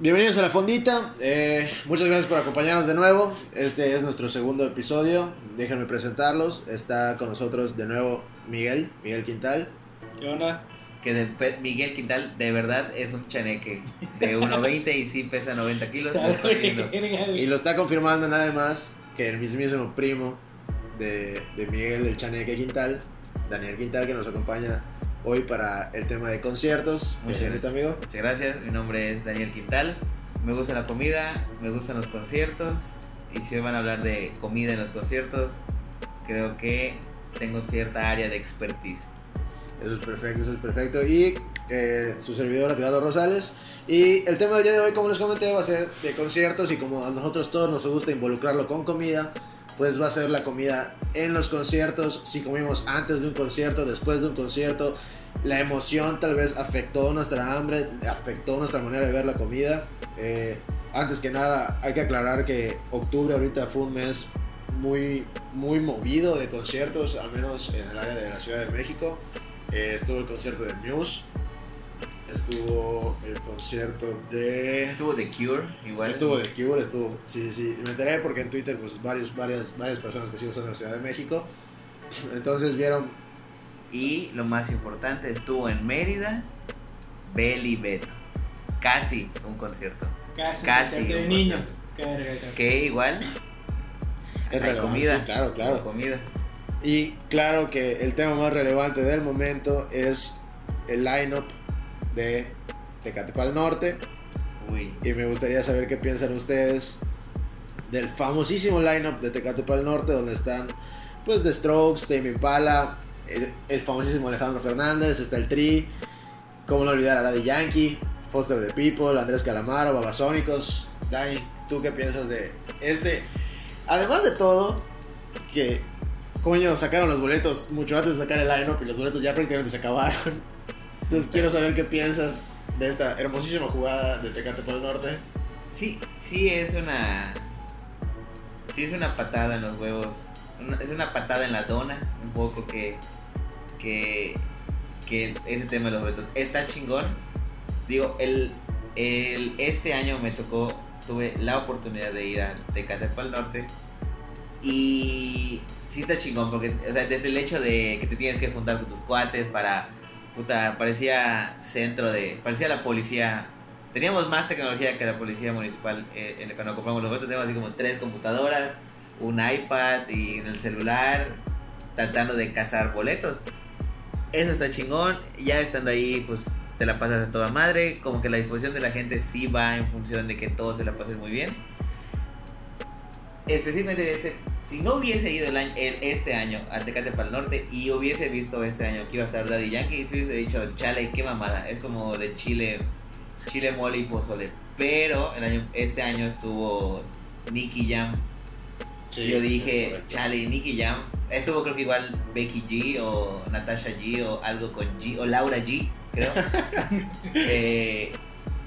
Bienvenidos a la fondita. Eh, muchas gracias por acompañarnos de nuevo. Este es nuestro segundo episodio. Déjenme presentarlos. Está con nosotros de nuevo Miguel, Miguel Quintal. ¿Qué onda? Que de Miguel Quintal de verdad es un chaneque de 1.20 y sí pesa 90 kilos. lo estoy viendo. Y lo está confirmando nada más que el mismísimo primo de, de Miguel, el Chaneque Quintal, Daniel Quintal, que nos acompaña hoy para el tema de conciertos. Muchas bien, amigo. Muchas gracias, mi nombre es Daniel Quintal. Me gusta la comida, me gustan los conciertos. Y si hoy van a hablar de comida en los conciertos, creo que tengo cierta área de expertise. Eso es perfecto, eso es perfecto. Y eh, su servidor, Atilano Rosales. Y el tema del día de hoy, como les comenté, va a ser de conciertos. Y como a nosotros todos nos gusta involucrarlo con comida, pues va a ser la comida en los conciertos. Si comimos antes de un concierto, después de un concierto, la emoción tal vez afectó nuestra hambre, afectó nuestra manera de ver la comida. Eh, antes que nada, hay que aclarar que octubre ahorita fue un mes muy, muy movido de conciertos, al menos en el área de la Ciudad de México. Eh, estuvo el concierto de Muse. Estuvo el concierto de. Estuvo The Cure, igual. Estuvo de Cure, estuvo. Sí, sí. Me enteré porque en Twitter, pues varios, varias, varias personas que sigo son de la Ciudad de México. Entonces vieron. Y lo más importante, estuvo en Mérida, Beli Beto. Casi un concierto. Casi, Casi, concierto de un niños. Que igual Es hay comida. sí, claro, claro. Comida. Y claro que el tema más relevante del momento es el line-up de Tecate Pal Norte. Uy. Y me gustaría saber qué piensan ustedes del famosísimo lineup de Tecate Pal Norte, donde están pues The Strokes, Tame Impala, el, el famosísimo Alejandro Fernández, está el Tri, cómo no olvidar a Daddy Yankee, Foster the People, Andrés Calamaro, Babasónicos. Dani, ¿tú qué piensas de este? Además de todo, que coño sacaron los boletos mucho antes de sacar el lineup y los boletos ya prácticamente se acabaron. Entonces quiero saber qué piensas de esta hermosísima jugada de Tecate Pal Norte. Sí, sí es una. Sí es una patada en los huevos. Es una patada en la dona, un poco que. Que. Que ese tema de los boletos. Está chingón. Digo, el, el, este año me tocó. Tuve la oportunidad de ir a Tecate Pal Norte. Y. Sí está chingón, porque. O sea, desde el hecho de que te tienes que juntar con tus cuates para. Puta, parecía centro de. Parecía la policía Teníamos más tecnología que la policía municipal eh, cuando compramos los boletos. Teníamos así como tres computadoras, un iPad y en el celular tratando de cazar boletos. Eso está chingón. Ya estando ahí, pues te la pasas a toda madre. Como que la disposición de la gente sí va en función de que todos se la pasen muy bien. Específicamente este, si no hubiese ido el año, el- este año a Tecate para el Norte y hubiese visto este año que iba a estar Daddy Yankee, sí hubiese dicho, chale, qué mamada. Es como de Chile chile mole y pozole. Pero el año, este año estuvo Nicky Jam. Yo dije, chale, Nicky Jam. Estuvo creo que igual Becky G o Natasha G o algo con G o Laura G, creo. Eh,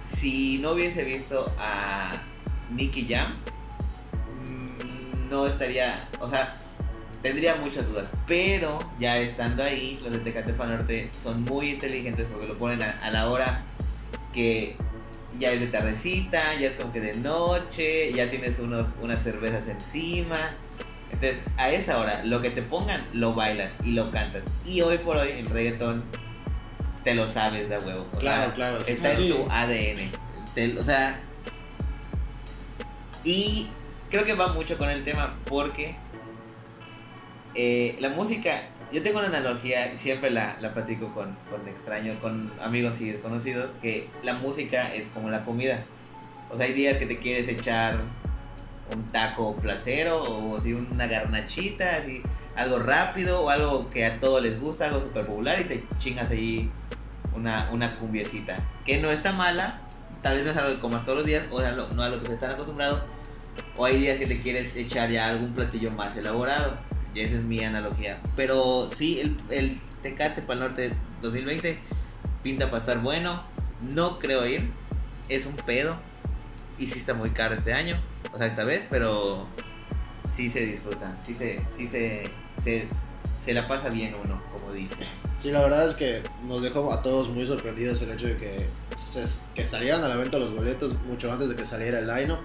si no hubiese visto a Nicky Jam, no estaría, o sea, tendría muchas dudas. Pero ya estando ahí, los de Tecate Norte son muy inteligentes porque lo ponen a, a la hora que ya es de tardecita, ya es como que de noche, ya tienes unos, unas cervezas encima. Entonces, a esa hora, lo que te pongan, lo bailas y lo cantas. Y hoy por hoy, el reggaetón, te lo sabes de huevo. Claro, sea, claro. Está Sí. en tu ADN. Te- o sea. Y creo que va mucho con el tema porque eh, la música. Yo tengo una analogía, siempre la, la platico con, con extraños, con amigos y desconocidos, que la música es como la comida. O sea, hay días que te quieres echar un taco placero o así una garnachita, así algo rápido o algo que a todos les gusta, algo súper popular y te chingas ahí una, una cumbiecita. Que no está mala, tal vez no es algo que comas todos los días o no a lo que se están acostumbrados. O hay días que te quieres echar ya algún platillo más elaborado. Y esa es mi analogía. Pero sí, el, el Tecate para el Norte 2020 pinta para estar bueno. No creo ir. Es un pedo. Y sí está muy caro este año. O sea, esta vez, pero sí se disfruta. Sí se, sí se, se, se la pasa bien uno, como dice. Sí, la verdad es que nos dejó a todos muy sorprendidos el hecho de que, se, que salieran a la venta los boletos mucho antes de que saliera el line-up.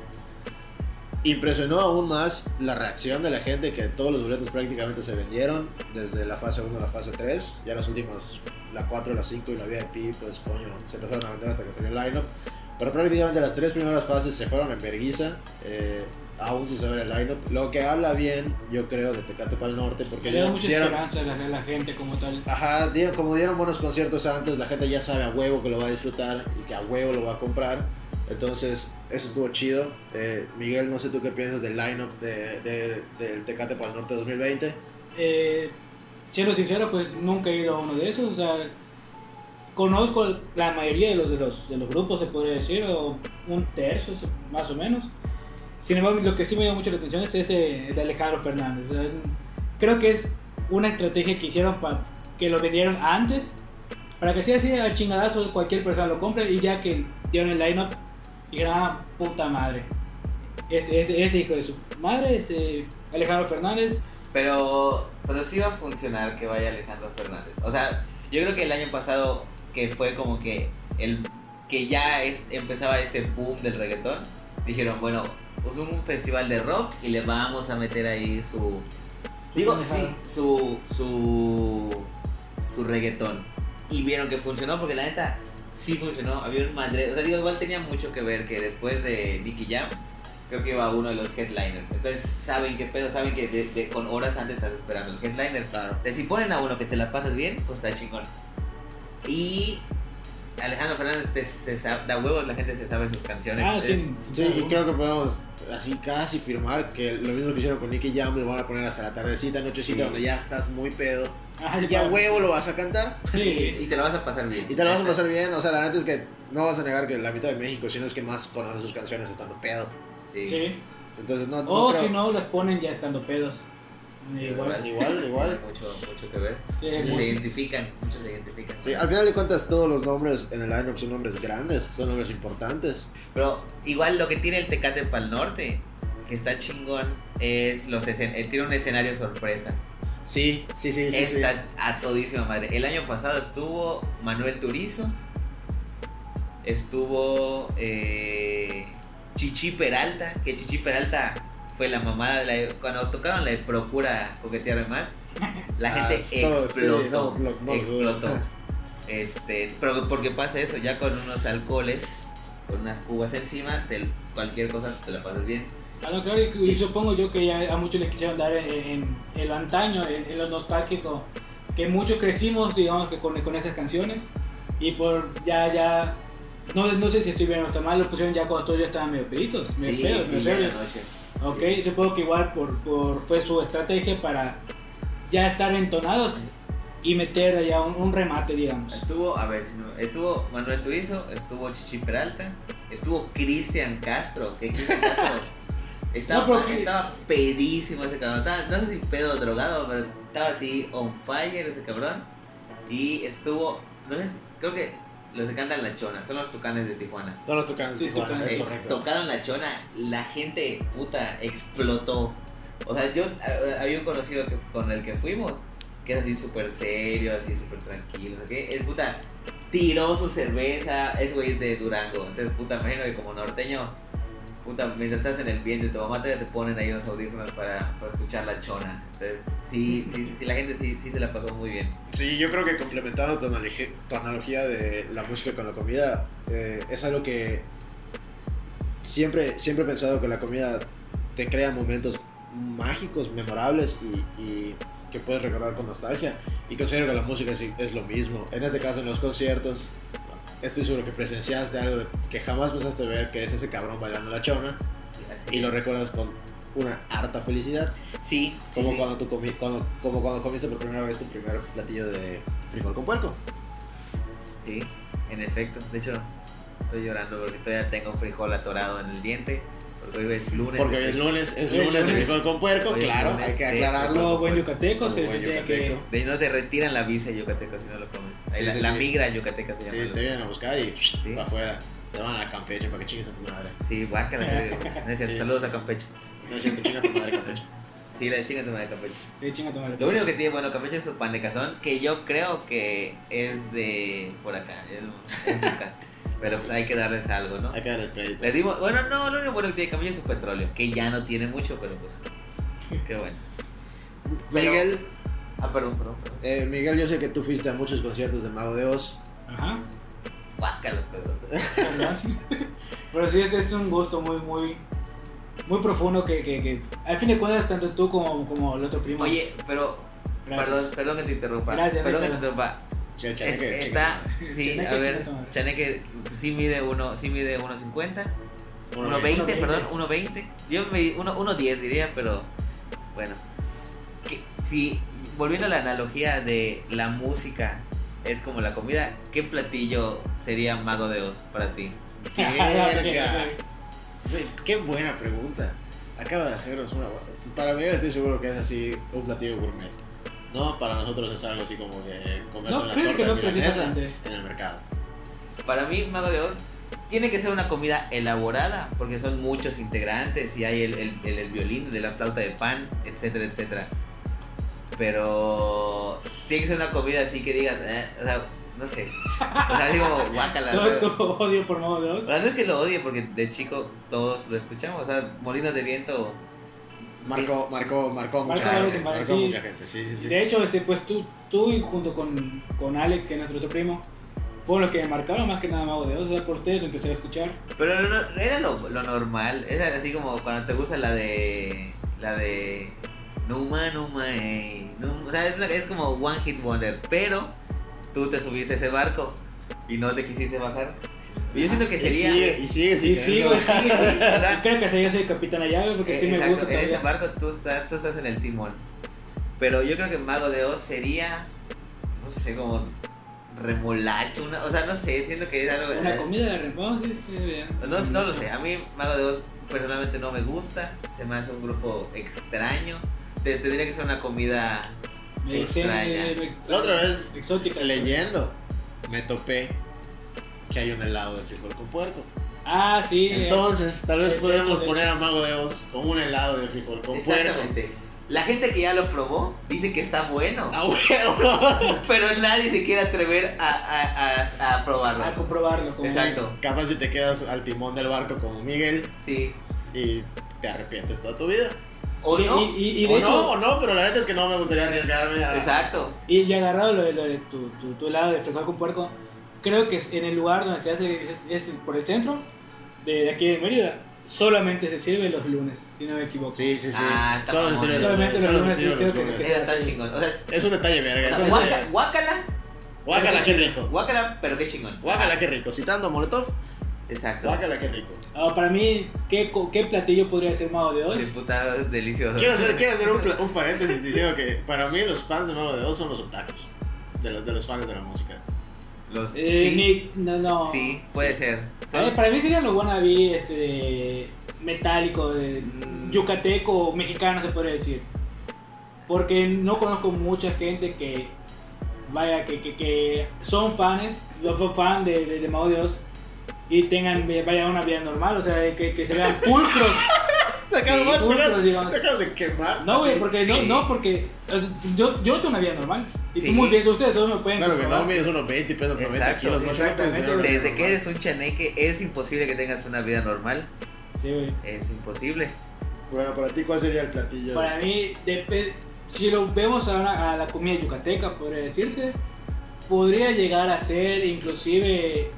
Impresionó aún más la reacción de la gente que todos los boletos prácticamente se vendieron desde la fase 1 a la fase 3. Ya las últimas, la 4, la 5 y la VIP, pues coño, se empezaron a vender hasta que salió el line-up. Pero prácticamente las tres primeras fases se fueron en verguiza. Eh, aún sin saber el lineup. Lo que habla bien, yo creo, de Tecate para el Norte. Porque da mucha esperanza a la, la, gente como tal. Ajá, dieron, como dieron buenos conciertos antes, la gente ya sabe a huevo que lo va a disfrutar y que a huevo lo va a comprar. Entonces, eso estuvo chido. Eh, Miguel, no sé tú qué piensas del lineup de, de, del Tecate para el Norte 2020. Eh, siendo sincero, pues nunca he ido a uno de esos. O sea, conozco la mayoría de los, de los, de los grupos, se podría decir, o un tercio más o menos. Sin embargo, lo que sí me llama mucho la atención es ese de Alejandro Fernández. creo que es una estrategia que hicieron para que lo vendieron antes, para que sea así al chingadazo cualquier persona lo compre y ya que dieron el lineup y gran puta madre. Este, este, este, hijo de su madre, este Alejandro Fernández. Pero, pero sí va a funcionar que vaya Alejandro Fernández. O sea, yo creo que el año pasado que fue como que el que ya es, empezaba este boom del reggaetón, dijeron, bueno, pues un festival de rock y le vamos a meter ahí su digo sí, su su su reggaetón y vieron que funcionó porque la neta sí funcionó había un madre o sea digo igual tenía mucho que ver que después de Nicky Jam creo que iba uno de los headliners. Entonces saben qué pedo saben que con horas antes estás esperando el headliner claro. Entonces si ponen a uno que te la pasas bien pues está chingón. Y Alejandro Fernández te, se, da huevos, la gente se sabe sus canciones. Ah, sí, sí, y creo que podemos así casi firmar que lo mismo que hicieron con Nicky Jam lo van a poner hasta la tardecita, nochecita, donde ya estás muy pedo. Ah, ya huevo lo vas a cantar. Sí. y te lo vas a pasar bien. Y te lo vas a pasar bien, o sea, la neta es que no vas a negar que la mitad de México, sino es que más conoce sus canciones estando pedo. Sí. sí. Entonces no, o si no, las ponen ya estando pedos. Igual, igual, igual. Mucho, mucho que ver. se identifican, muchos se identifican. Sí, al final de cuentas todos los nombres en el lineup son nombres grandes, son nombres importantes. Pero igual lo que tiene el Tecate para el norte, que está chingón, es los eh, tiene un escenario sorpresa. Sí, sí, sí, sí. Está a todísima madre. El año pasado estuvo Manuel Turizo, estuvo eh, Chichi Peralta, que Chichi Peralta fue la mamada. cuando tocaron la Procura coquetear más, la ah, gente explotó. explotó. Este, pero porque pasa eso, ya con unos alcoholes, con unas cubas encima, cualquier cosa te la pasas bien. Ah, claro, y, supongo yo que ya a muchos le quisieron dar en, el antaño, en, lo nostálgico, que muchos crecimos, digamos, que con, con esas canciones, y por ya, ya, no, no sé si estoy bien o está mal, lo pusieron ya cuando todos ya estaban medio peditos, medio sí, pedos, medio Ok, supongo que igual por, por, fue su estrategia para ya estar entonados y meter allá un, remate, digamos. Estuvo, a ver, no, estuvo Manuel Turizo, estuvo Chichi Peralta, estuvo Cristian Castro, que Cristian Castro estaba, estaba pedísimo ese cabrón, no sé si pedo drogado, pero estaba así on fire ese cabrón. Y estuvo, no sé, creo que los que cantan La Chona, son los tucanes de Tijuana. Son los tucanes de Tijuana, es correcto. Tocaron La Chona, la gente puta explotó. O sea, yo había un conocido que, con el que fuimos, que es así súper serio, así súper tranquilo. que El puta tiró su cerveza, es güey de Durango. Entonces, puta, imagino que como norteño puta, mientras estás en el viento y tu mamá te ponen ahí unos audífonos para, para escuchar la chona. Entonces, sí, sí, sí, la gente sí, sí se la pasó muy bien. Sí, yo creo que complementando tu, analogía, tu analogía de la música con la comida, eh, es algo que siempre, siempre he pensado que la comida te crea momentos mágicos, memorables y, y que puedes recordar con nostalgia. Y considero que la música es, es lo mismo. En este caso, en los conciertos, estoy seguro que presenciaste algo que jamás pensaste ver, que es ese cabrón bailando la chona, y lo recuerdas con una harta felicidad. Sí. Como, Cuando tú comi cuando, como cuando comiste por primera vez tu primer platillo de frijol con puerco. Sí, en efecto. De hecho, estoy llorando porque todavía tengo frijol atorado en el diente. Porque hoy es lunes. Porque es lunes, es lunes de frijol con puerco, claro, hay que aclararlo. Como buen yucateco, se buen yucateco. De no te retiran la visa yucateco si no lo comes. la, migra yucateca se llama. Sí, te vienen a buscar y para afuera. Te van a Campeche para que chingues a tu madre. Sí, guácala. no es cierto, saludos a Campeche. No es cierto, chinga a tu madre Campeche. Sí, la chinga tu madre Campeche. Sí, chinga tu madre. Lo único que tiene bueno Campeche es su pan de cazón, que yo creo que es de por acá, es, es de acá. Pero pues hay que darles algo, ¿no? Hay que darles crédito. Les dimos, bueno, no, lo único bueno que tiene Campeche es su petróleo, que ya no tiene mucho, pero pues, qué bueno. Miguel, Ah, perdón, perdón, perdón. eh, Miguel, yo sé que tú fuiste a muchos conciertos de Mago de Oz. Ajá. Guácalo, Pedro. Pero sí, es, es un gusto muy, muy, muy profundo que, que, que al fin de cuentas, tanto tú como, como el otro primo. Oye, pero, Gracias. perdón, perdón que te interrumpa. Gracias, perdón que te interrumpa. Chaneque, está, sí, Chaneque, a ver. Chaneque sí mide uno, sí mide 1.50, Uno 1.20, veinte. perdón, 1.20. Yo me 1.10 diría, pero bueno. Que, si, volviendo a la analogía de la música es como la comida, ¿qué platillo sería Mago de Oz para ti? Qué buena pregunta. Acaba de hacernos una. Para mí, estoy seguro que es así un platillo gourmet. No, para nosotros es algo así como que comerte No, una fíjate que torta no precisamente. en el mercado. Para mí, Mago de Oz tiene que ser una comida elaborada, porque son muchos integrantes y hay el, el, el- el violín de la flauta de pan, etcétera, etcétera. Pero tiene que ser una comida así que digas, eh, o sea, no sé. O sea, como guácala. Todo tu odio por modo de O Dios. sea, no es que lo odie, porque de chico todos lo escuchamos. O sea, Molinos de Viento. Marcó, marcó, marcó mucha Marcó gente. Marcó sí. mucha gente, sí, sí, sí. De hecho, este, pues tú, tú y junto con, con Alex, que es nuestro otro primo, fueron los que me marcaron más que nada Mago de Dios. O sea, por ustedes lo empecé a escuchar. Pero no- no- era lo, lo normal. Era así como cuando te gusta la de. La de. Numa, Numa, ey. Numa. O sea, es, una- es como One Hit Wonder. Pero tú te subiste a ese barco y no te quisiste bajar. Yo siento que Y sería. sigue, y sigue, Y sigo, querer. Sí, sí, Y sea, creo que hasta yo soy capitán allá, porque sí Eh, me exacto, gusta en ese barco tú estás, tú estás en el timón. Pero yo creo que Mago de Oz sería, no sé, como remolacho, una, o sea, no sé, siento que es algo... Una comida de reposo, sí, sí, bien. no, no lo sé, a mí Mago de Oz personalmente no me gusta, se me hace un grupo extraño, Te- tendría que ser una comida... Me extraña. extraña. me La otra vez, Exótica. leyendo, me topé que hay un helado de frijol con puerco. Ah, sí. Entonces, tal vez podemos poner hecho. a Mago de Oz con un helado de frijol con puerco. Exactamente. La gente que ya lo probó dice que está bueno, ¡A huevo! pero nadie se quiere atrever a, a, a, a probarlo. A comprobarlo. como- Exacto. Capaz si te quedas al timón del barco como Miguel Sí. y te arrepientes toda tu vida. ¿O Y- no? Y, y, de o hecho, no, o no, pero la neta es que no me gustaría arriesgarme a... Exacto. y ya agarrado lo de, lo de tu, tu, tu helado de frijol con puerco, creo que es en el lugar donde se hace, es, es por el centro de, de aquí de Mérida, solamente se sirve los lunes, si no me equivoco. Sí, sí, sí. Ah, solo se sirve los Solamente lunes, los lunes, los que está chingón. O sea, Es un detalle verga. o sea, guácala, Guácala, qué rico. guácala, pero qué chingón. Guácala, qué rico. Citando a Molotov, Exacto. guácala, qué rico. Ah, para mí, ¿qué, ¿qué platillo podría ser mago de hoy? Disfrutado, delicioso. Quiero hacer, quiero hacer un, paréntesis diciendo que para mí los fans de Mago de Oz son los otakus. De los, de los fans de la música. Los, Eh, sí, ni- no, no. sí, puede ser. A ver, para mí serían los wannabe este, metálico, de Mm. yucateco mexicano se podría decir. Porque no conozco mucha gente que, vaya, que, que, que son fans, son fan de, de, de Mago de Oz y tengan, vaya, una vida normal, o sea, que, que se vean pulcros. Se acabas, Sí, de quemar. No, güey, porque, Sí. no, no, porque o sea, yo, yo tengo una vida normal. Y Sí. tú muy bien, ustedes todos me pueden Claro que no, mides unos 20 y pesas 90 Exacto, kilos. Vida Desde que eres un chaneque, es imposible que tengas una vida normal. Sí, güey. Es imposible. Bueno, para ti, ¿cuál sería el platillo? Para mí, si lo vemos a, una- a la comida yucateca, podría decirse, podría llegar a ser inclusive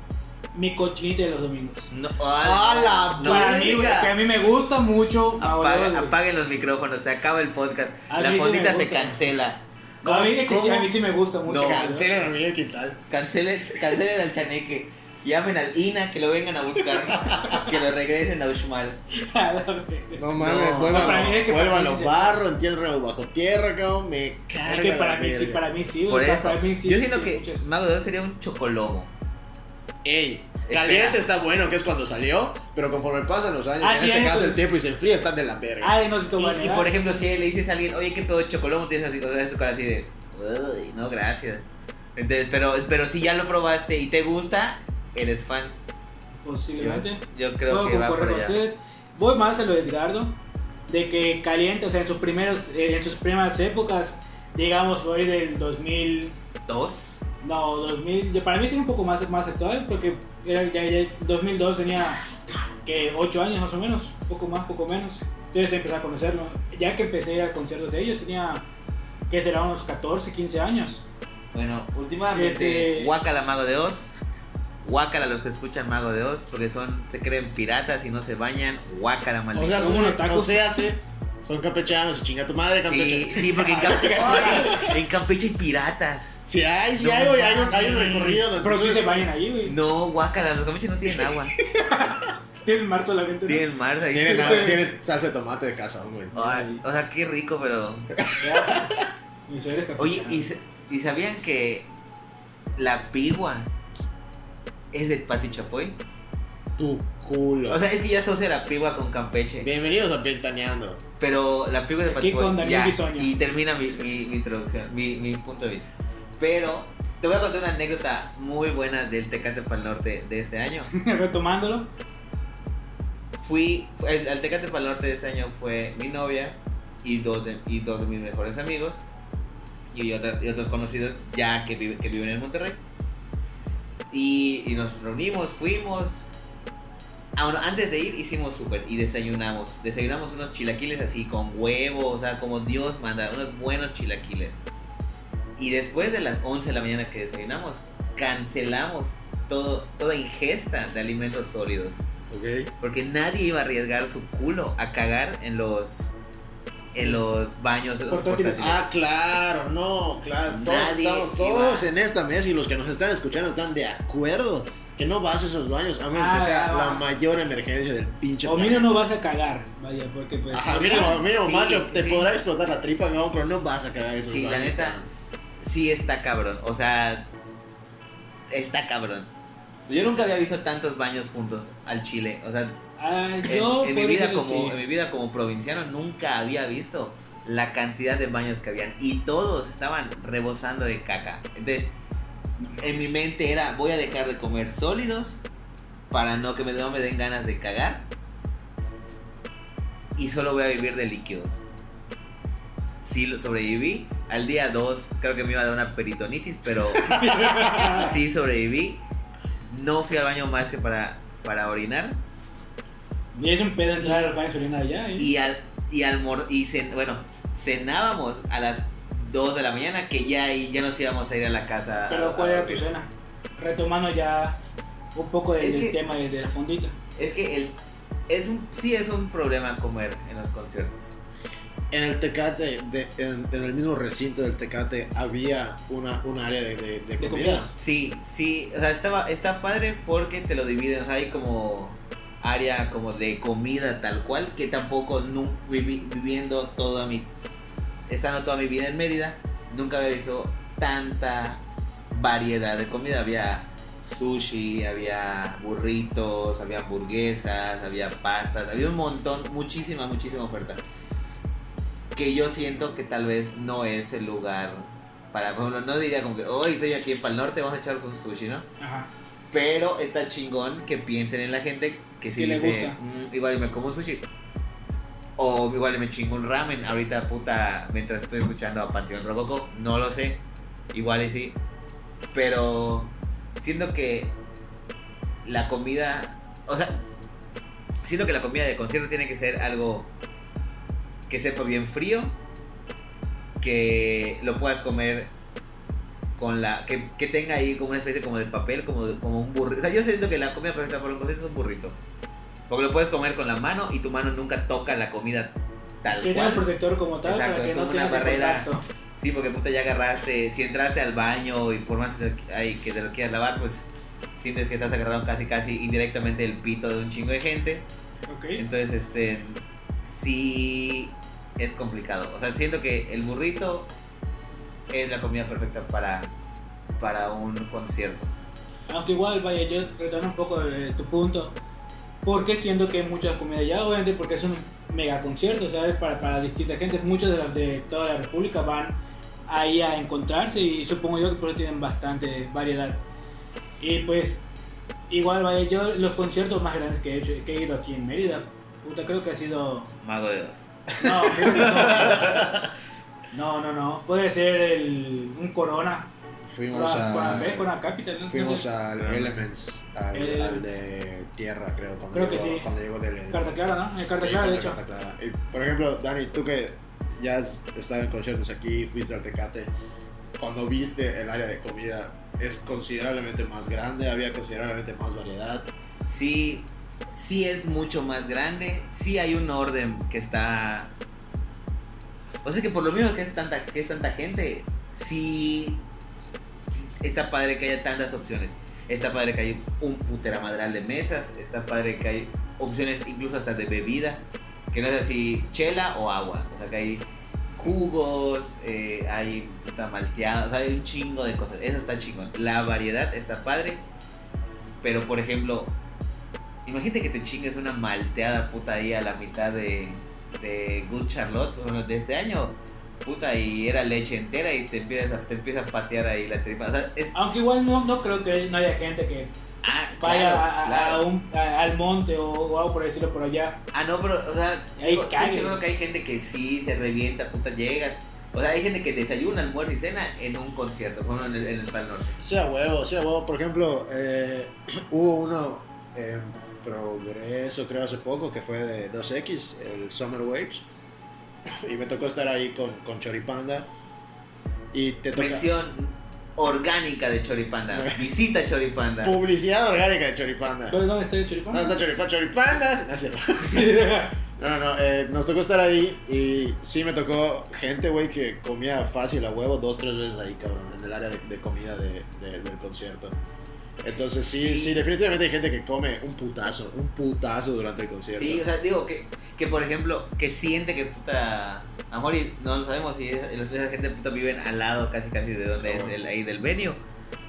mi cochinita de los domingos. No, ¡A la no, Para mí, verga! que a mí me gusta mucho. apaga- güey. apaguen los micrófonos, se acaba el podcast. A la sí fondita se cancela. a, mí, es que sí, a mí sí me gusta mucho. No. Cancelen a Miguel Quintal. Cancelen, cancelen al chaneque. Llamen al INA que lo vengan a buscar. que lo regresen a Uxmal. No mames, No. vuelvan, mí los barros, entierren bajo tierra, cabrón. Me carga Es que para mí, sí, para mí sí. Por o eso. para mí sí, Yo siento sí, que Mago de Oz sería un chocolobo. Ey, Espera. caliente está bueno, que es cuando salió, pero conforme pasan los años, Ah, en sí, este caso el tiempo y se enfría, están de la verga. Ay, no Y, y por ejemplo, si le dices a alguien, oye, ¿qué pedo chocolobo? Tienes así, o sea, su cara así de, uy, no, gracias. Entonces, pero, pero si ya lo probaste y te gusta, eres fan. Posiblemente. Yo creo que va por allá. ustedes. Voy más a lo de Edgardo. de que caliente, o sea, en sus primeros, eh, en sus primeras épocas, digamos, fue del 2000, Dos. No, 2000, ya para mí sí un poco más, más actual, porque era, ya, ya 2002 tenía que 8 años más o menos, poco más, poco menos. Entonces empecé a conocerlo. Ya que empecé a ir a conciertos de ellos, tenía, que será unos 14, 15 años. Bueno, últimamente, Este- Guacala Mago de Oz. Guacala los que escuchan Mago de Oz, porque son, se creen piratas y no se bañan. Guacala O maldito. sea, Como son, o sea, se- son campechanos y chinga tu madre, Sí, campeche. sí, porque en Campeche, Oye, en Campeche hay piratas. Sí, hay, sí No hay, güey, hay, un, hay un recorrido donde Pero sí tú- se vayan ahí, güey. No, guacala, los Campeches no tienen agua. Tienen mar solamente. ¿no? Tienen mar ahí. Tiene, nada- tiene salsa de tomate de cazón, güey. Ay, o sea, qué rico, pero. Ya. Oye. ¿y, sabían que la pigua es de Pati Chapoy? Tu culo. O sea, es que yo asocio la pigua con Campeche. Bienvenidos a Ventaneando. Pero la es de. Daniel Ya, y termina mi, mi, mi introducción, mi, mi punto de vista. Pero te voy a contar una anécdota muy buena del Tecate para el Norte de este año. Retomándolo. Fui, el, el Tecate para el Norte de este año fue mi novia y dos de, y dos de mis mejores amigos y, y otros conocidos ya que, vive- que viven en Monterrey. Y, y nos reunimos, fuimos. Ah, bueno, antes de ir hicimos súper y desayunamos. Desayunamos unos chilaquiles así con huevo, o sea, como Dios manda, unos buenos chilaquiles. Y después de las 11 de la mañana que desayunamos, cancelamos todo, toda ingesta de alimentos sólidos. Ok. Porque nadie iba a arriesgar su culo a cagar en los en los baños de los Portátiles. portátiles. Ah, claro, no, claro. Todos Nadie estamos todos iba. en esta mesa y los que nos están escuchando están de acuerdo que no vas a esos baños a menos Ah, que sea ah, la ah. mayor emergencia del pinche O mínimo no vas a cagar. Vaya, porque pues. Ajá, mínimo, mínimo, Sí, macho, sí, te sí. podrá explotar la tripa, cabrón, pero no vas a cagar esos Sí, la baños. neta. cabrón. Sí está cabrón, o sea, está cabrón. Yo nunca había visto tantos baños juntos al Chile, o sea, Ah, en, yo. en mi puedo vida como sí. en mi vida como provinciano nunca había visto la cantidad de baños que habían y todos estaban rebosando de caca. Entonces, en mi mente era voy a dejar de comer sólidos para no que me, no me den ganas de cagar y solo voy a vivir de líquidos. Sí, lo sobreviví. Al día 2 creo que me iba a dar una peritonitis, pero sí sobreviví. No fui al baño más que para, para orinar. Y es un pedo entrar al baño y orinar allá. ¿eh? Y al, y al mor- y cen- bueno, cenábamos a las 2 de la mañana que ya ahí ya nos íbamos a ir a la casa. Pero a- ¿cuál a era tu cena? Retomando ya un poco del, Es del que- tema de, de la fondita. Es que el, es un, sí es un problema comer en los conciertos. En el Tecate, de- en, en el mismo recinto del Tecate, había una, un área de, de, de De comida. comidas. Sí, sí, o sea, estaba, está padre porque te lo dividen, o sea, hay como área como de comida tal cual, que tampoco nu- vivi- viviendo toda mi, estando toda mi vida en Mérida, nunca había visto tanta variedad de comida, había sushi, había burritos, había hamburguesas, había pastas, había un montón, muchísima, muchísima oferta. Que yo siento que tal vez no es el lugar para, por ejemplo, no diría como que, hoy estoy aquí en Pal Norte, vamos a echarnos un sushi, ¿no? Ajá. Pero está chingón que piensen en la gente que si le dice, gusta. "Mm, igual me como un sushi. O igual me chingo un ramen. Ahorita, puta, mientras estoy escuchando a Panteón Rococo, no lo sé. Igual y sí. Pero siento que la comida, o sea, siento que la comida de concierto tiene que ser algo que sepa bien frío, que lo puedas comer con la que, tenga ahí como una especie como de papel, como, como un burrito. O sea, yo siento que la comida perfecta para un concierto es un burrito. Porque lo puedes comer con la mano y tu mano nunca toca la comida tal Que tenga un cual. protector como tal Exacto, para que no tengas barrera. contacto. Sí, porque puta ya agarraste, si entraste al baño y por más que te, ay, que te lo quieras lavar, pues sientes que estás agarrando casi casi indirectamente el pito de un chingo de gente. Ok. Entonces, este, sí es complicado. O sea, siento que el burrito es la comida perfecta para, para un concierto. Aunque igual, vaya, yo retorno un poco de tu punto. Porque siento que hay mucha comida ya, obviamente porque es un mega concierto, ¿sabes? Para, para distinta gente. Muchos de, las de toda la República van ahí a encontrarse y supongo yo que por eso tienen bastante variedad. Y pues, igual, vaya, yo los conciertos más grandes que he hecho, que he ido aquí en Mérida, puta, creo que ha sido Mago de Oz. No, no. No, no, no. Puede ser el, un Corona. Fuimos Con a. fe, con la Capital. ¿no? Fuimos al Claro. Elements, al, El- al de tierra, creo. Cuando Creo que llegó, sí. Cuando llegó del. Carta Clara, ¿no? En Carta Sí, Clara, de de hecho. Carta Clara. Y, por ejemplo, Dani, tú que ya has estado en conciertos aquí, fuiste al Tecate, cuando viste el área de comida, ¿es considerablemente más grande? ¿Había considerablemente más variedad? Sí, sí es mucho más grande. Sí hay un orden que está. O sea que por lo mismo que es tanta, que es tanta gente, sí está padre que haya tantas opciones. Está padre que hay un putera madral de mesas. Está padre que hay opciones incluso hasta de bebida. Que no es así chela o agua. O sea que hay jugos, eh, hay puta malteada, o sea, hay un chingo de cosas. Eso está chingón. La variedad está padre. Pero por ejemplo, imagínate que te chingues una malteada puta ahí a la mitad de, de Good Charlotte, bueno, de este año. Puta, y era leche entera y te empiezas a, te empieza a patear ahí la tripa. O sea, es. Aunque igual no, no creo que no haya gente que Ah, vaya claro, a- a, claro. a un, a- al monte o, o algo por el estilo por allá. Ah, no, pero, o sea, Ahí digo, estoy cague. seguro que hay gente que sí se revienta, puta, llegas. O sea, hay gente que desayuna, almuerza y cena en un concierto, como en el, en el Pal Norte. Sí, a huevo, sí, a huevo. Por ejemplo, eh, hubo uno en Progreso, creo, hace poco, que fue de 2X, el Summer Waves. Y me tocó estar ahí con, con Choripanda. Y te toca... Mención orgánica de Choripanda. Visita Choripanda. Publicidad orgánica de Choripanda. ¿Dónde, está el choripán? No, está Choripanda, Choripanda. No. No, no, no, eh, nos tocó estar ahí y sí me tocó gente, güey, que comía fácil a huevo dos, tres veces ahí, cabrón, en el área de, de comida de, de- del concierto. Entonces sí, Sí. sí, definitivamente hay gente que come un putazo, un putazo durante el concierto. Sí, o sea, digo que, que por ejemplo, que siente que puta. A lo mejor y no lo sabemos si es- esa gente puta viven al lado casi casi de donde No. es el, ahí del venue.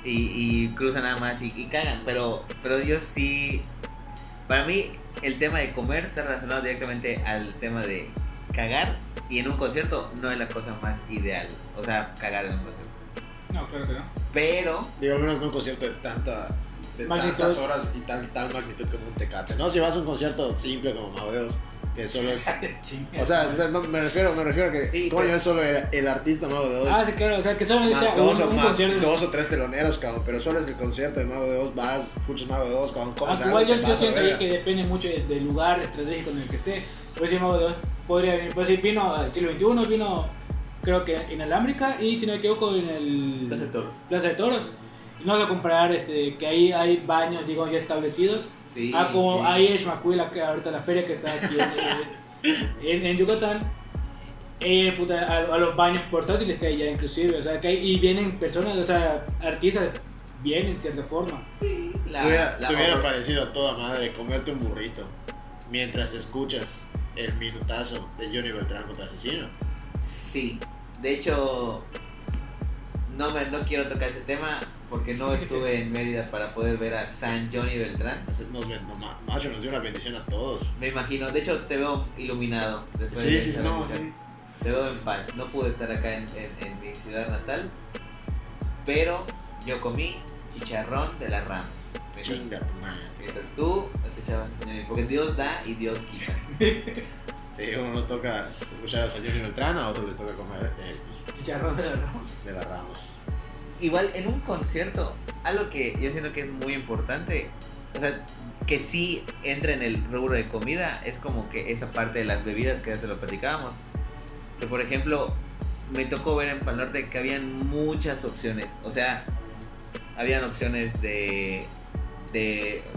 Y, y cruzan nada más y, y cagan. Pero, pero yo sí. Para mí, el tema de comer está relacionado directamente al tema de cagar. Y en un concierto no es la cosa más ideal. O sea, cagar en un concierto. No, claro que no. Pero, Digo, al menos en un concierto de tanta de Magnitud. tantas horas y tal, tal magnitud como un tecate. No, si vas a un concierto simple como Mago de Oz, que solo es... O sea, no, me refiero, me refiero a que Sí, coño pero- es solo el, el artista Mago de Oz. Ah, sí, claro, o sea, que solo dice un, dos, o, un más concierto. dos o tres teloneros, cabrón, pero solo es el concierto de Mago de Oz, vas, escuchas Mago de Oz, cabrón, comes Aunque algo, igual yo, yo siento verga. que depende mucho del, del lugar estratégico en el que esté. Pues si Mago de Oz podría venir, pues si vino al siglo XXI, vino creo que inalámbrica y si no me equivoco en el. Plaza de Toros. Y no vas a comparar este, que ahí hay baños, digamos, ya establecidos. Sí, ah, como sí. ahí en Xmacuila, que ahorita la feria que está aquí en, en, en Yucatán. eh, puta, a, a los baños portátiles que hay ya inclusive, o sea, que hay, y vienen personas, o sea, artistas vienen en cierta forma. Sí, la, Te hubiera, la te hubiera obra- parecido a toda madre comerte un burrito mientras escuchas el minutazo de Johnny Beltrán contra Asesino. Sí, de hecho, no, me, no quiero tocar ese tema porque no estuve en Mérida para poder ver a San Johnny Beltrán. Nos, no, ma- macho, nos dio una bendición a todos. Me imagino, de hecho te veo iluminado. después Sí, de sí, no, bendición. sí. Te veo en paz. No pude estar acá en, en- en mi ciudad natal, pero yo comí chicharrón de las. Mientras, Chinga tu madre. mientras tú escuchabas porque Dios da y Dios quita. Sí, uno nos toca escuchar a San Johnny Beltrán, a otros les toca comer eh, pues, Chicharrón de los Ramos. de las ramos. Igual en un concierto, algo que yo siento que es muy importante, o sea, que sí entra en el rubro de comida, es como que esa parte de las bebidas que ya te lo platicábamos. Que por ejemplo, me tocó ver en Pal Norte que habían muchas opciones. O sea, habían opciones de,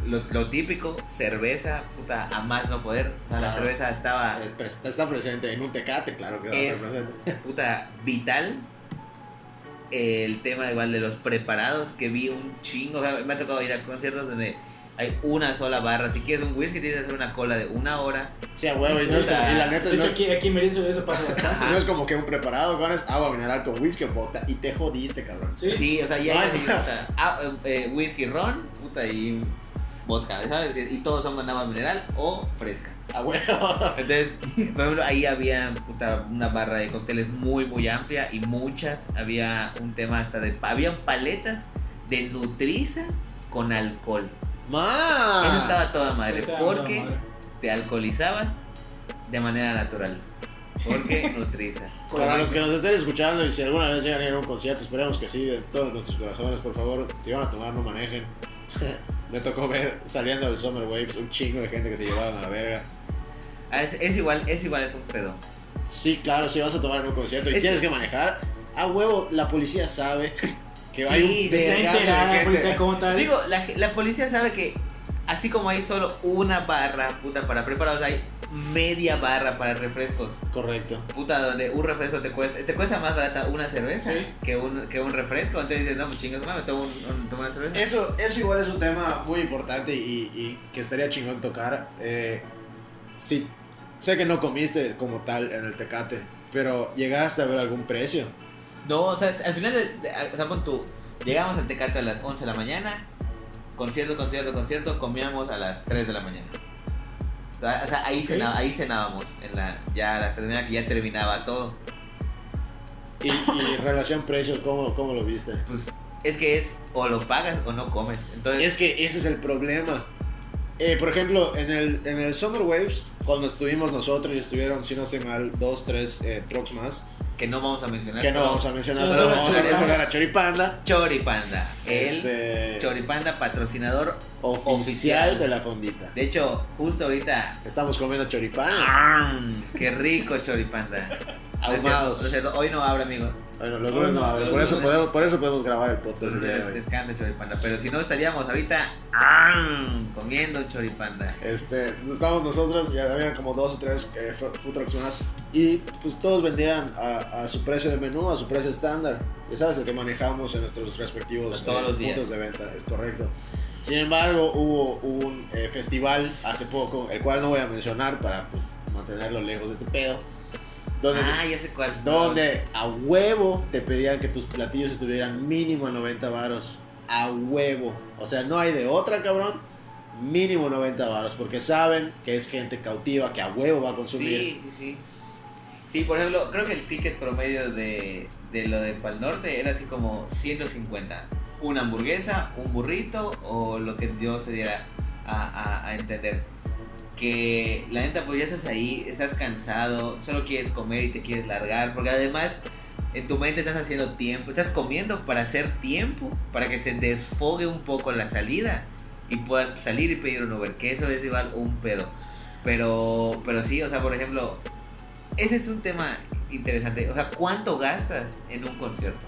lo, lo típico, cerveza, puta, a más no poder. La cerveza estaba Es está presente en un tecate, claro que va a Es- estar presente. puta vital el tema igual de los preparados que vi un chingo o sea, me ha tocado ir a conciertos donde hay una sola barra si quieres un whisky tienes que hacer una cola de una hora Sí, a huevo, y, no es como- y la neta De no hecho, es, aquí, aquí Mérida eso pasa bastante. no es como que un preparado, con es agua mineral con whisky o vodka y te jodiste, cabrón. Sí. sí o sea ya hay o sea, ah, eh, eh, whisky ron puta y vodka ¿sabes? y todos son con agua mineral o fresca A huevo. Entonces, por ejemplo, ahí había puta, una barra de cócteles muy, muy amplia y muchas. Había un tema hasta de. Habían paletas de Nutriza con alcohol. ¡Ma! Eso estaba toda madre, toda porque madre. te alcoholizabas de manera natural. Porque Nutriza. Para los que nos estén escuchando y si alguna vez llegan a ir a un concierto, esperemos que sí, de todos nuestros corazones, por favor, si van a tomar, no manejen. Me tocó ver saliendo del Summer Waves un chingo de gente que se llevaron a la verga. Ah, Es, es igual, es igual, es un pedo. Sí, claro, si vas a tomar en un concierto y Es tienes que- que manejar, a huevo, la policía sabe que hay Sí, un vergazo enterada de la policía gente. como tal. Digo, la, la policía sabe que así como hay solo una barra, puta, para preparados, hay media barra para refrescos. Correcto. Puta, donde un refresco te cuesta, te cuesta más barata una cerveza Sí. que, un, que un refresco. Entonces dices, no, pues chingas, me tomo, un, un- tomo una cerveza. Eso, eso igual es un tema muy importante y, y que estaría chingón tocar. Eh, sí, sé que no comiste como tal en el Tecate, pero llegaste a ver algún precio. No, o sea, al final, o sea, pon tú, llegamos al Tecate a las 11 de la mañana, concierto, concierto, concierto, comíamos a las 3 de la mañana. O sea, o sea, ahí, Ok. cena- ahí cenábamos, en la, ya a las 3 de la mañana que ya terminaba todo. Y, y relación precio, ¿cómo, ¿cómo lo viste? Pues es que es o lo pagas o no comes. Entonces, Es que ese es el problema. Eh, por ejemplo, en el, en el Summer Waves, cuando estuvimos nosotros y estuvieron, si no estoy mal, dos, tres eh, trucks más, que no vamos a mencionar. que no solo vamos a mencionar, Solo solo vamos a mencionar a Choripanda, Choripanda. El este, Choripanda patrocinador. oficial, oficial. de la fondita. De hecho, justo ahorita. Estamos comiendo choripanes ¡am! ¡Qué rico Choripanda! Ahumados. No es cierto, Hoy no abre, amigos. Bueno, los lunes no abren, por eso podemos, por eso podemos grabar el podcast Entonces, descansa Choripanda. Pero si no, estaríamos ahorita ¡am! comiendo Choripanda. Este, estamos nosotros, ya habían como dos o tres eh, food trucks más y pues todos vendían a, a su precio de menú, a su precio estándar. Ya sabes, el que manejamos en nuestros respectivos Todos los días. puntos de venta, es correcto. Sin embargo, hubo un eh, festival hace poco, el cual no voy a mencionar para pues, mantenerlo lejos de este pedo, donde, Ah, ya sé cuál. donde a huevo te pedían que tus platillos estuvieran mínimo a 90 varos. A huevo. O sea, no hay de otra, cabrón. Mínimo 90 varos. Porque saben que es gente cautiva que a huevo va a consumir. Sí, sí, sí. Sí, por ejemplo, creo que el ticket promedio de, de lo de Pal Norte era así como 150. Una hamburguesa, un burrito o lo que Dios se diera a, a- a entender. Que la neta, pues ya estás ahí, estás cansado, solo quieres comer y te quieres largar. Porque además en tu mente estás haciendo tiempo, estás comiendo para hacer tiempo, para que se desfogue un poco la salida y puedas salir y pedir un Uber. Que eso es igual un pedo. Pero, pero sí, o sea, por ejemplo, ese es un tema interesante. O sea, ¿cuánto gastas en un concierto?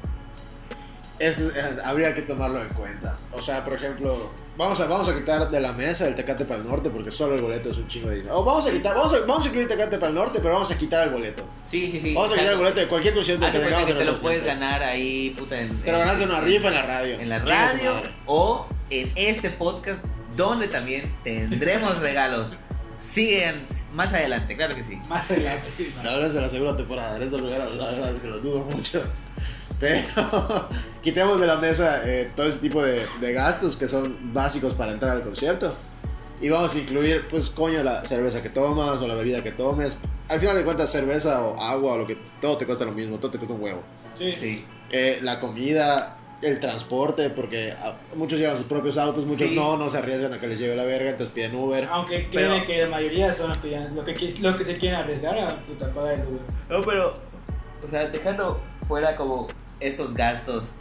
Eso es- habría que tomarlo en cuenta. O sea, por ejemplo, vamos a, vamos a quitar de la mesa el Tecate para el Norte porque solo el boleto es un chingo de dinero. O vamos a quitar, vamos a, vamos a incluir Tecate para el Norte, pero vamos a quitar el boleto. Sí, sí, sí. Vamos a quitar el boleto de cualquier concierto que tengamos que te lo puedes cuentas. ganar ahí, puta. En, Te lo ganaste en una rifa en la radio. En la radio o en este podcast, donde también tendremos regalos. Siguen más adelante, claro que sí. Más adelante. Tal vez en la segunda temporada, en este lugar, la verdad es que lo dudo mucho. Pero quitemos de la mesa eh, todo ese tipo de, de gastos que son básicos para entrar al concierto. Y vamos a incluir, pues, coño, la cerveza que tomas o la bebida que tomes. Al final de cuentas, cerveza o agua o lo que todo te cuesta lo mismo, todo te cuesta un huevo. Sí. Sí. Eh, la comida, el transporte, porque ah, muchos llevan sus propios autos, muchos Sí. no, no se arriesgan a que les lleve la verga, entonces piden Uber. Aunque Pero- creo que la mayoría son los que, ya, lo que, que se quieren arriesgar a puta pagar el Uber. No, pero, o sea, dejando fuera como estos gastos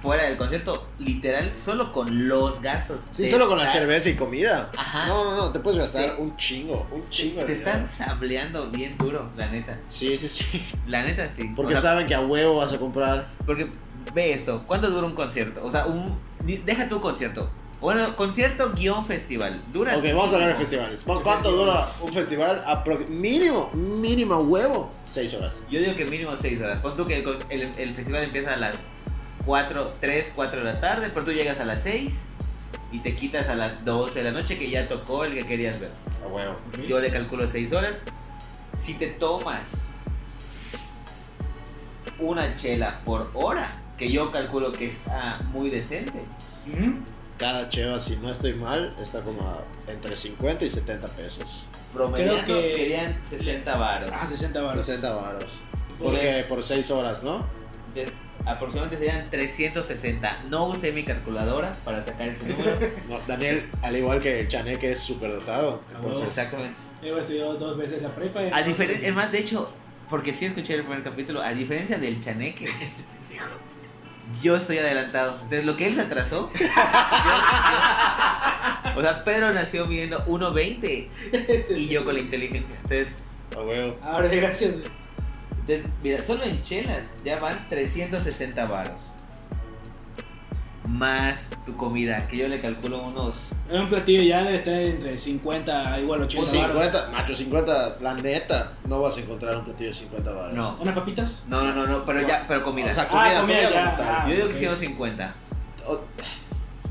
fuera del concierto, literal, solo con los gastos. Sí, Te solo con la cerveza y comida. Ajá. No, no, no, te puedes gastar Te- un chingo, un chingo. Te dinero. están sableando bien duro, la neta. Sí, sí, sí. La neta sí. Porque O sea, saben que a huevo vas a comprar. Porque ve esto, ¿cuánto dura un concierto? O sea, un deja tu concierto. Bueno, concierto guion festival. Dura. Ok, vamos a hablar de festivales. ¿Cu- ¿Cuánto dura un festival? Apro- mínimo, mínimo a huevo, 6 horas. Yo digo que mínimo 6 horas. Pon tú que el, con- el, el festival empieza a las 4, 3, 4 de la tarde, pero tú llegas a las 6 y te quitas a las 12 de la noche que ya tocó el que querías ver. A huevo. Yo le calculo 6 horas. Si te tomas una chela por hora, que yo calculo que está muy decente. Ujú. Cada cheva, si no estoy mal, está como a entre 50 y 70 pesos. Promediando Creo que- serían 60 varos. Ah, 60 baros. 60 varos. Porque por 6 horas, ¿no? De- aproximadamente serían 360. No usé mi calculadora para sacar ese número. No, Daniel, al igual que el Chaneque, es súper dotado. Exactamente. Yo he estudiado dos veces la prepa. y A diferencia, es más, de hecho, porque sí escuché el primer capítulo, a diferencia del chaneque, yo estoy adelantado. Desde lo que él se atrasó. yo- yo- o sea, Pedro nació midiendo 1.20 y yo con la inteligencia. Entonces, A huevo. Ahora, gracias. entonces, mira, solo en chelas ya van 360 varos. Más tu comida, que yo le calculo unos... En un platillo ya debe estar entre 50 a igual 80 Por baros. 50, macho, 50, la neta, no vas a encontrar un platillo de 50 baros. No, ¿Unas papitas? no, no, no, no, pero ya, pero comida. O sea, comida, Ah, comida, comida, ya, como tal. ah. yo digo ok. que hicieron 50. O-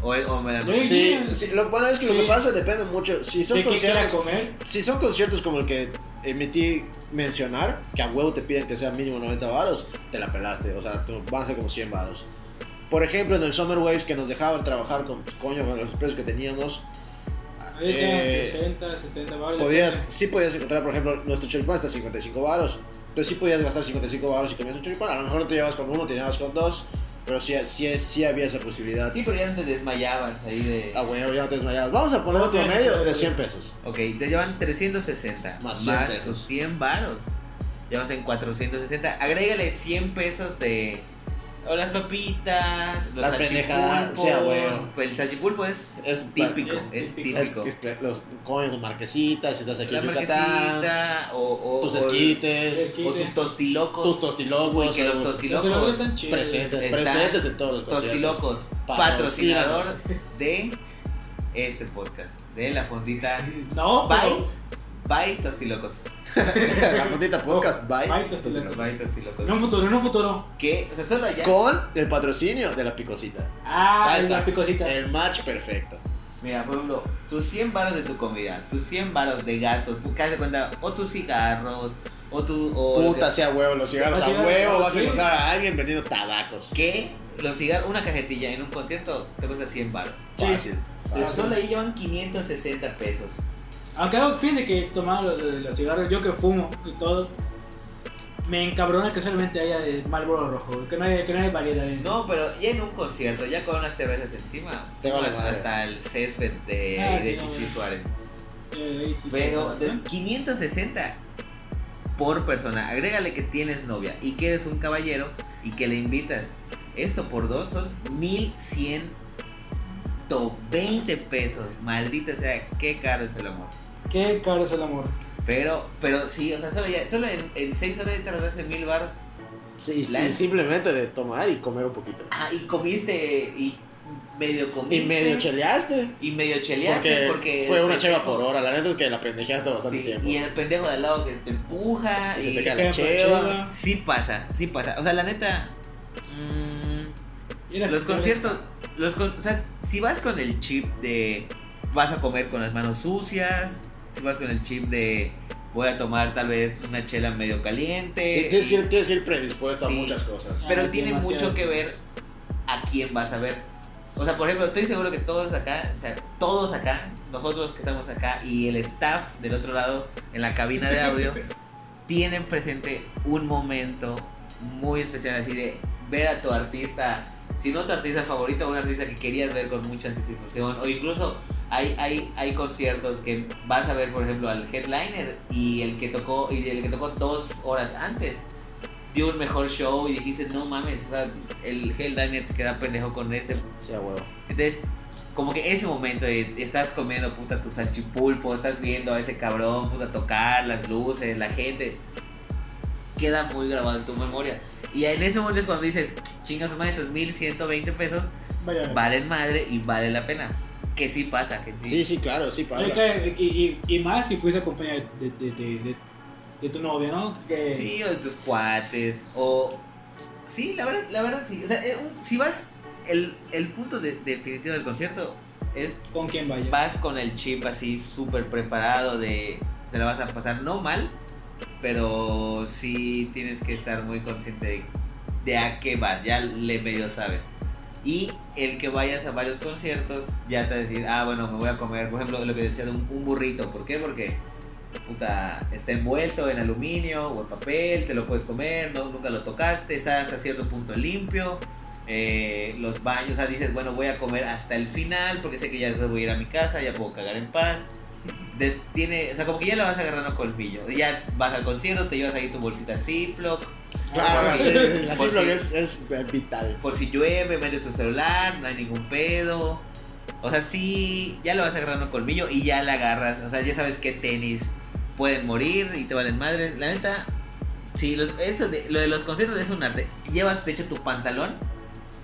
O, o me la Sí, sí, lo bueno es que lo Sí. que pasa depende mucho. Si son ¿De qué quiera conciertos, comer? si son conciertos como el que emití mencionar, que a huevo te piden que sea mínimo 90 varos, te la pelaste. O sea, van a ser como 100 varos. Por ejemplo, en el Summer Waves que nos dejaban trabajar con, coño, con los precios que teníamos, eh, 60, 70 baros. podías, sí podías encontrar, por ejemplo, nuestro choripán está a 55 varos. Entonces sí podías gastar 55 varos y comías un choripán. A lo mejor no te llevas con uno, te llevas con dos, pero sí, sí, sí había esa posibilidad. Sí, pero ya no te desmayabas ahí de... Ah, huevo, ya no te desmayabas. Vamos a poner un promedio de 100 pesos. Ok, te llevan 360 Más 100 pesos. tus 100 varos. Ya vas en 460. Agrégale 100 pesos de. O las papitas, los Las pendejadas, salchipulpos. sí, a huevo. Pues el salchipulpo es Es típico, Es es típico. Es, es- los coños, tus marquesitas, si estás aquí en Yucatán, marquesita o, o, tus esquites, o tus tostilocos. tus tostilocos, Uy, que los los Los tostilocos. están chidos. presentes, presentes en todos los. Tostilocos, patrocinador de este podcast. De la fondita. No, Bye. pero... Bye, Tostilocos. La fondita podcast, bye. Bye. Bye. En un futuro, en un futuro. Que, o sea, solo allá. Con el patrocinio de la picosita. Ah, Ahí es la está. picosita. El match perfecto. Mira, por ejemplo, tus 100 varos de tu comida, tus 100 varos de gastos, haz de cuenta, o tus cigarros, o tu. O Puta sea huevo, los cigarros a huevo, vas sí. a encontrar a alguien vendiendo tabacos. que, que los cigarros, una cajetilla en un concierto te cuesta 100 varos. Sí. Fácil. Entonces, fácil. solo ahí llevan 560 pesos. Aunque hago fin de que tomaba los, los cigarros, yo que fumo y todo, me encabrona que solamente haya de Marlboro rojo, que no haya, que no haya variedad en eso. No, pero ya en un concierto, ya con unas cervezas encima, Te vale hasta el césped de, Ah, de sí, no, Chichi no. Suárez. Eh, sí Pero de 560 por persona. Agrégale que tienes novia y que eres un caballero y que le invitas. Esto por dos son 1120 pesos. Maldita sea, qué caro es el amor. Qué caro es el amor. Pero, pero sí, o sea, solo, ya, solo en, en 6 horas ya te ahorraste mil baros. Sí, y, La- y simplemente de tomar y comer un poquito. Ah, y comiste y medio comiste. Y medio cheleaste. Y medio cheleaste Porque, porque. fue una cheva por hora. La neta es que la pendejeaste bastante Sí, tiempo. y el pendejo de al lado que te empuja. Y se y- te cae la cheva. cheva. Sí pasa, sí pasa. O sea, la neta. mm, las los conciertos. Los con- o sea, si vas con el chip de. Vas a comer con las manos sucias. Si vas con el chip de. Voy a tomar tal vez una chela medio caliente. Sí, tienes, que y- ir, tienes que ir predispuesto Sí. a muchas cosas. pero Ah, tiene mucho que ver a quién vas a ver. O sea, por ejemplo, estoy seguro que todos acá, o sea, todos acá, nosotros que estamos acá y el staff del otro lado en la cabina de audio, tienen presente un momento muy especial así de ver a tu artista, si no tu artista favorito, un artista que querías ver con mucha anticipación, o incluso hay, hay, hay conciertos que vas a ver, por ejemplo, al headliner y el que tocó, y el que tocó dos horas antes dio un mejor show y dijiste, no mames, o sea, el headliner se queda pendejo con ese Sí, a huevo. entonces, como que ese momento de estás comiendo puta tu salchipulpo, estás viendo a ese cabrón puta tocar, las luces, la gente, queda muy grabado en tu memoria. Y en ese momento es cuando dices, chingas madre, estos 1120 pesos Vaya, valen madre y vale la pena. Que sí pasa, que sí. Sí, sí, claro, sí pasa. Y, y, y más si fuiste acompañado de, de, de, de, de tu novia, ¿no? Que, Sí, o de tus cuates, o... Sí, la verdad, la verdad sí. O sea, eh, un- si vas, el, el punto de- definitivo del concierto es ¿Con quién vaya? vas con el chip así súper preparado de te la vas a pasar no mal, pero sí tienes que estar muy consciente de, de a qué vas, ya le medio sabes. Y el que vayas a varios conciertos ya te va decir, ah, bueno, me voy a comer, por ejemplo, lo que decía de un, burrito. ¿Por qué? Porque puta, está envuelto en aluminio o en papel, te lo puedes comer, no, nunca lo tocaste, está hasta cierto punto limpio. eh, los baños, o sea, dices, bueno, voy a comer hasta el final porque sé que ya después voy a ir a mi casa, ya puedo cagar en paz. tiene, o sea, como que ya le vas agarrando colmillo. Ya vas al concierto, te llevas ahí tu bolsita Ziploc, Claro, sí, si- la Ziploc si- es, es vital. por si llueve, metes tu celular, no hay ningún pedo. O sea, sí, ya lo vas agarrando colmillo y ya la agarras. O sea, ya sabes qué tenis pueden morir y te valen madres. La neta, sí, los, eso de- lo de los conciertos es un arte. Llevas, de hecho, tu pantalón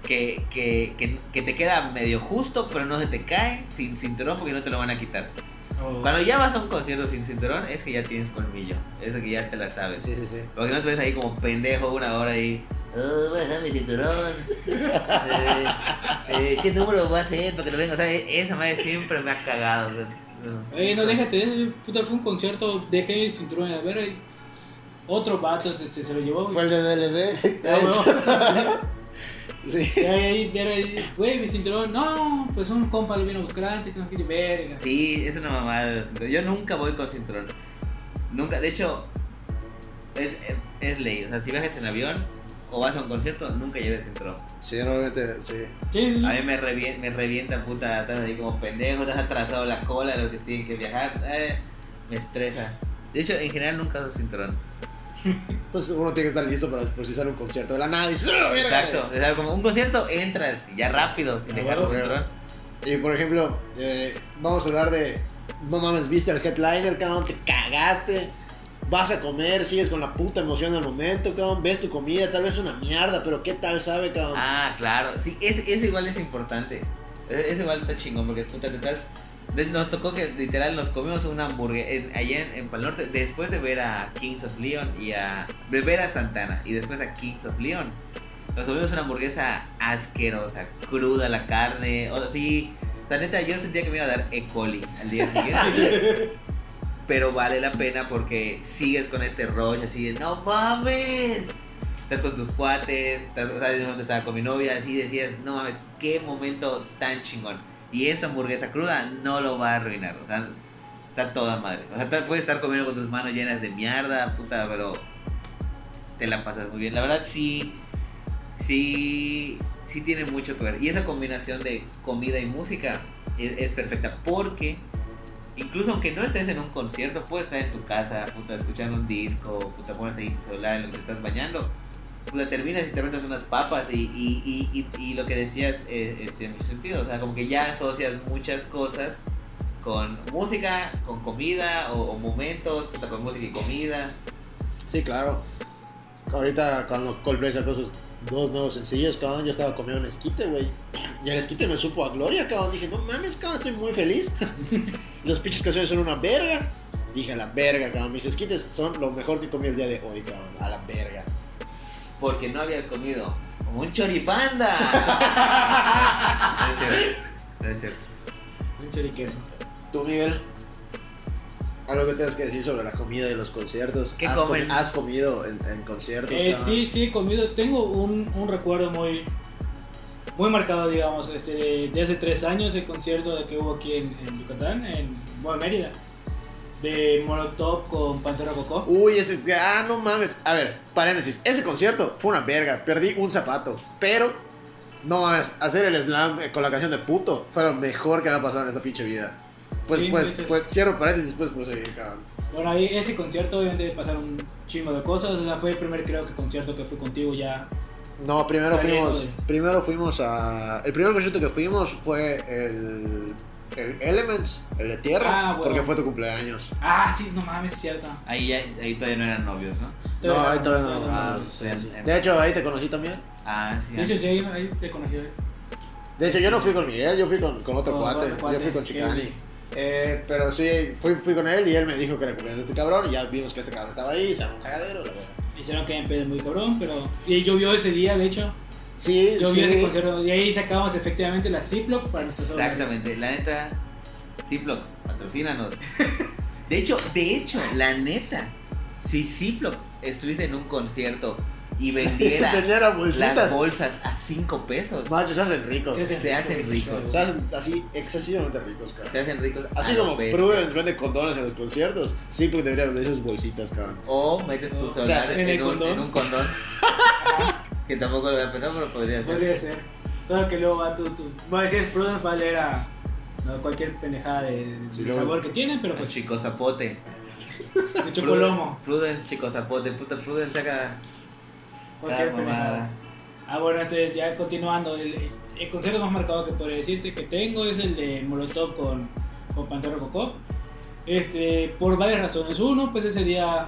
que, que, que, que te queda medio justo, pero no se te cae sin cinturón porque no te lo van a quitar. O- Cuando ya vas a un concierto sin cinturón, es que ya tienes colmillo. Es que ya te la sabes. Sí, sí, sí. Porque no te ves ahí como pendejo una hora ahí. Oh, voy a dejar mi cinturón. Eh, eh, ¿Qué número va a ser para que lo venga? O sea, esa madre siempre me ha cagado. o sea, no. Oye, no déjate de eso, puta, fue un concierto, dejé el cinturón en la verga otro vato se, se, se lo llevó. Fue el de DLD. Sí. Y ahí, y ahí, güey, mi cinturón, no, pues un compa lo vino a buscar antes, que no quiere verga. Sí, es una mamada. Yo nunca voy con cinturón. Nunca. De hecho, es, es, es ley. O sea, si viajas en avión o vas a un concierto, nunca lleves cinturón. Sí, normalmente, sí. Sí, sí, sí. A mí me revienta, me revienta puta, estás ahí como pendejo, te has atrasado la cola de los que tienen que viajar. eh, me estresa. De hecho, en general nunca uso cinturón. Pues uno tiene que estar listo para por si sale un concierto de la nada y dices, "Ah, verga". Exacto. O sea, como un concierto, entras y ya rápido, sin Ah, dejar. Y por ejemplo, eh, vamos a hablar de. No mames, viste al headliner, cabrón, te cagaste. Vas a comer, sigues con la puta emoción del momento, cabrón. Ves tu comida, tal vez una mierda, pero ¿qué tal sabe, cabrón? Ah, claro. Sí, ese igual es importante. Ese, ese igual está chingón porque puta, te estás. Nos tocó que literal nos comimos una hamburguesa allá en, en Pal Norte después de ver a Kings of Leon y a. de ver a Santana y después a Kings of Leon. Nos comimos una hamburguesa asquerosa, cruda la carne. O sea, sí. La neta, yo sentía que me iba a dar E. coli al día siguiente. pero vale la pena porque sigues con este rush así de no mames. Estás con tus cuates, estás, o sea, estaba con mi novia, así decías, no mames, qué momento tan chingón. Y esta hamburguesa cruda no lo va a arruinar, o sea, está toda madre. O sea, puedes estar comiendo con tus manos llenas de mierda, puta, pero te la pasas muy bien. La verdad sí, sí, sí tiene mucho que ver. Y esa combinación de comida y música es, perfecta porque incluso aunque no estés en un concierto, puedes estar en tu casa, puta, escuchando un disco, puta, pones ahí tu celular en lo que estás bañando. Puta, terminas y te metes unas papas y, y, y, y, lo que decías eh, eh, tiene mucho sentido. O sea, como que ya asocias muchas cosas con música, con comida o, momentos, con música y comida. Sí, claro. Ahorita cuando Coldplay sacó sus dos nuevos sencillos, cabrón, yo estaba comiendo un esquite, güey. Y el esquite me supo a gloria, cabrón. Dije, no mames, cabrón, estoy muy feliz. Los pinches canciones son una verga. Dije, a la verga, cabrón. Mis esquites son lo mejor que comí el día de hoy, cabrón. A la verga. Porque no habías comido un choripanda. no es cierto, no es cierto. Un choriqueso. Tú, Miguel, algo que tengas que decir sobre la comida y los conciertos. ¿Qué ¿Has, comen? comi- has comido en, en conciertos? Eh, sí, sí, he comido. Tengo un, un recuerdo muy muy marcado, digamos, este, de, hace tres años, el concierto de que hubo aquí en, en Yucatán, en bueno, Mérida, de Molotov con Pantera Cocó. Uy, ese. Ah, no mames. A ver, paréntesis. Ese concierto fue una verga. Perdí un zapato. Pero, no mames. Hacer el slam con la canción de puto fue lo mejor que me ha pasado en esta pinche vida. Pues, Sí, pues, dices. pues, cierro paréntesis, pues proseguir, cabrón. Bueno, ahí ese concierto obviamente pasaron un chingo de cosas, o sea, fue el primer creo que concierto que fui contigo ya. No, primero fuimos. de- Primero fuimos a. El primer concierto que fuimos fue el. El Elements, el de tierra. Ah, bueno. Porque fue tu cumpleaños. Ah, sí, no mames, es cierto. Ahí, ya- ahí todavía no eran novios, ¿no? No, ahí todavía no. Ah, De hecho, ahí te conocí también. Ah, sí. De hecho, sí, ahí, ahí te conocí. De hecho, yo no fui con Miguel, yo fui con, con otro Con cuate. otro cuate, Yo fui con Chicani. Eh, pero sí, fui, fui con él y él me dijo que era cumpleaños de este cabrón. Y ya vimos que este cabrón estaba ahí, se llama un cagadero, la verdad. Hicieron que pedo muy cabrón, pero. Y llovió ese día, de hecho. Sí, ese sí. concierto. Y ahí sacamos efectivamente la Ziploc para nuestros. Exactamente, la neta, Ziploc, patrocínanos. De hecho, de hecho, la neta, si Ziploc estuviese en un concierto y vendiera las bolsas a 5 pesos, Machos, se hacen ricos. Se, sí. se hacen ricos. hacen así excesivamente ricos, Se cabrón. hacen ricos. Así como. Prudence vende condones en los conciertos, sí, porque debería vender sus bolsitas, cabrón. O metes tu celular ¿En un, condón? en un condón. que tampoco lo había pensado, pero podría ser. Podría ser. Solo que luego va tu. tu... Bueno, si es Prudence, va a leer a. No, cualquier pendejada de, de Sí, luego- sabor que tienen, pero pues chico zapote. de chocolomo. Prudence, chico zapote. Puta, Prudence saca Cualquier pendejada. Ah, bueno, entonces ya continuando, el, el concierto más marcado que podría decirse que tengo es el de Molotov con, con Pantera Cocop. Este, por varias razones. Uno, pues ese día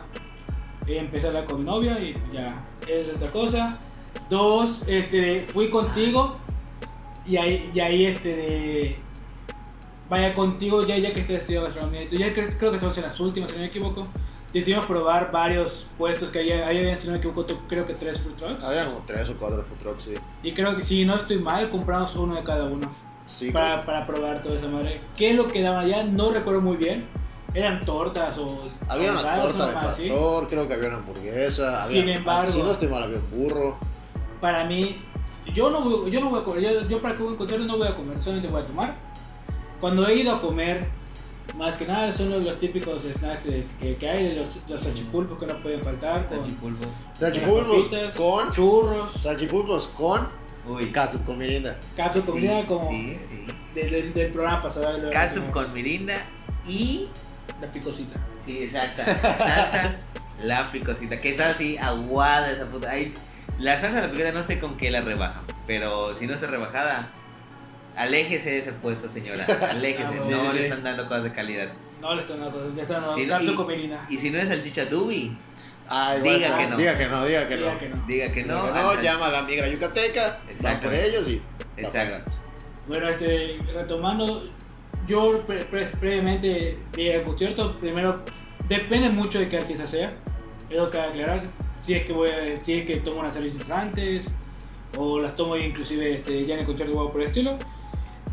a hablar con mi novia y ya es otra cosa. Dos, este, fui contigo y ahí, y ahí este, de- vaya contigo ya, ya que estoy estudiando gastronomía. Ya creo, creo que estamos en las últimas, si no me equivoco. Decidimos probar varios puestos que hay, ahí habían, si no me equivoco, creo que tres food trucks. Había como tres o cuatro food trucks, sí. Y creo que si no estoy mal, compramos uno de cada uno Sí, para, para probar toda esa madre. ¿Qué es lo que daban allá? No recuerdo muy bien. Eran tortas o. Había una torta de así. pastor, creo que había una hamburguesa. Sin había- embargo- si no estoy mal, había un burro. Para mí, yo no voy, yo no voy a comer. Yo, yo para que voy a encontrar no voy a comer, solamente voy a tomar. Cuando he ido a comer, más que nada son los, los típicos snacks que, que hay, los, los salchipulpos que no pueden faltar. Con, Salchipulpos. Salchipulpos con. churros, Salchipulpos con. Uy. Catsup con merienda. catsup, Sí, como Sí, sí. de- de- del programa pasado. lo- Catsup con mirinda y. La picosita. Sí, exacta. Salsa, la picosita. Que está así aguada esa puta. Ay, la salsa de la picosita no sé con qué la rebajan. Pero si no está rebajada, aléjese de ese puesto, señora. Aléjese. No bueno. Sí, le sí. están dando cosas de calidad. No, le están dando, le están dando catsup y-. Y si no es salchicha dubi, Ah, igual Diga que no. Diga que no, diga que Diga no. que no. diga que no. Diga que no, al- llama a la migra yucateca, van Exacto. por ellos y. Exacto. Bueno, este, retomando, yo pre- pre- previamente vi el concierto, primero, depende mucho de qué artista sea, es lo que hay que aclarar, si es que, voy a- si es que tomo unas cervezas antes, o las tomo inclusive este, ya en el concierto o algo por el estilo.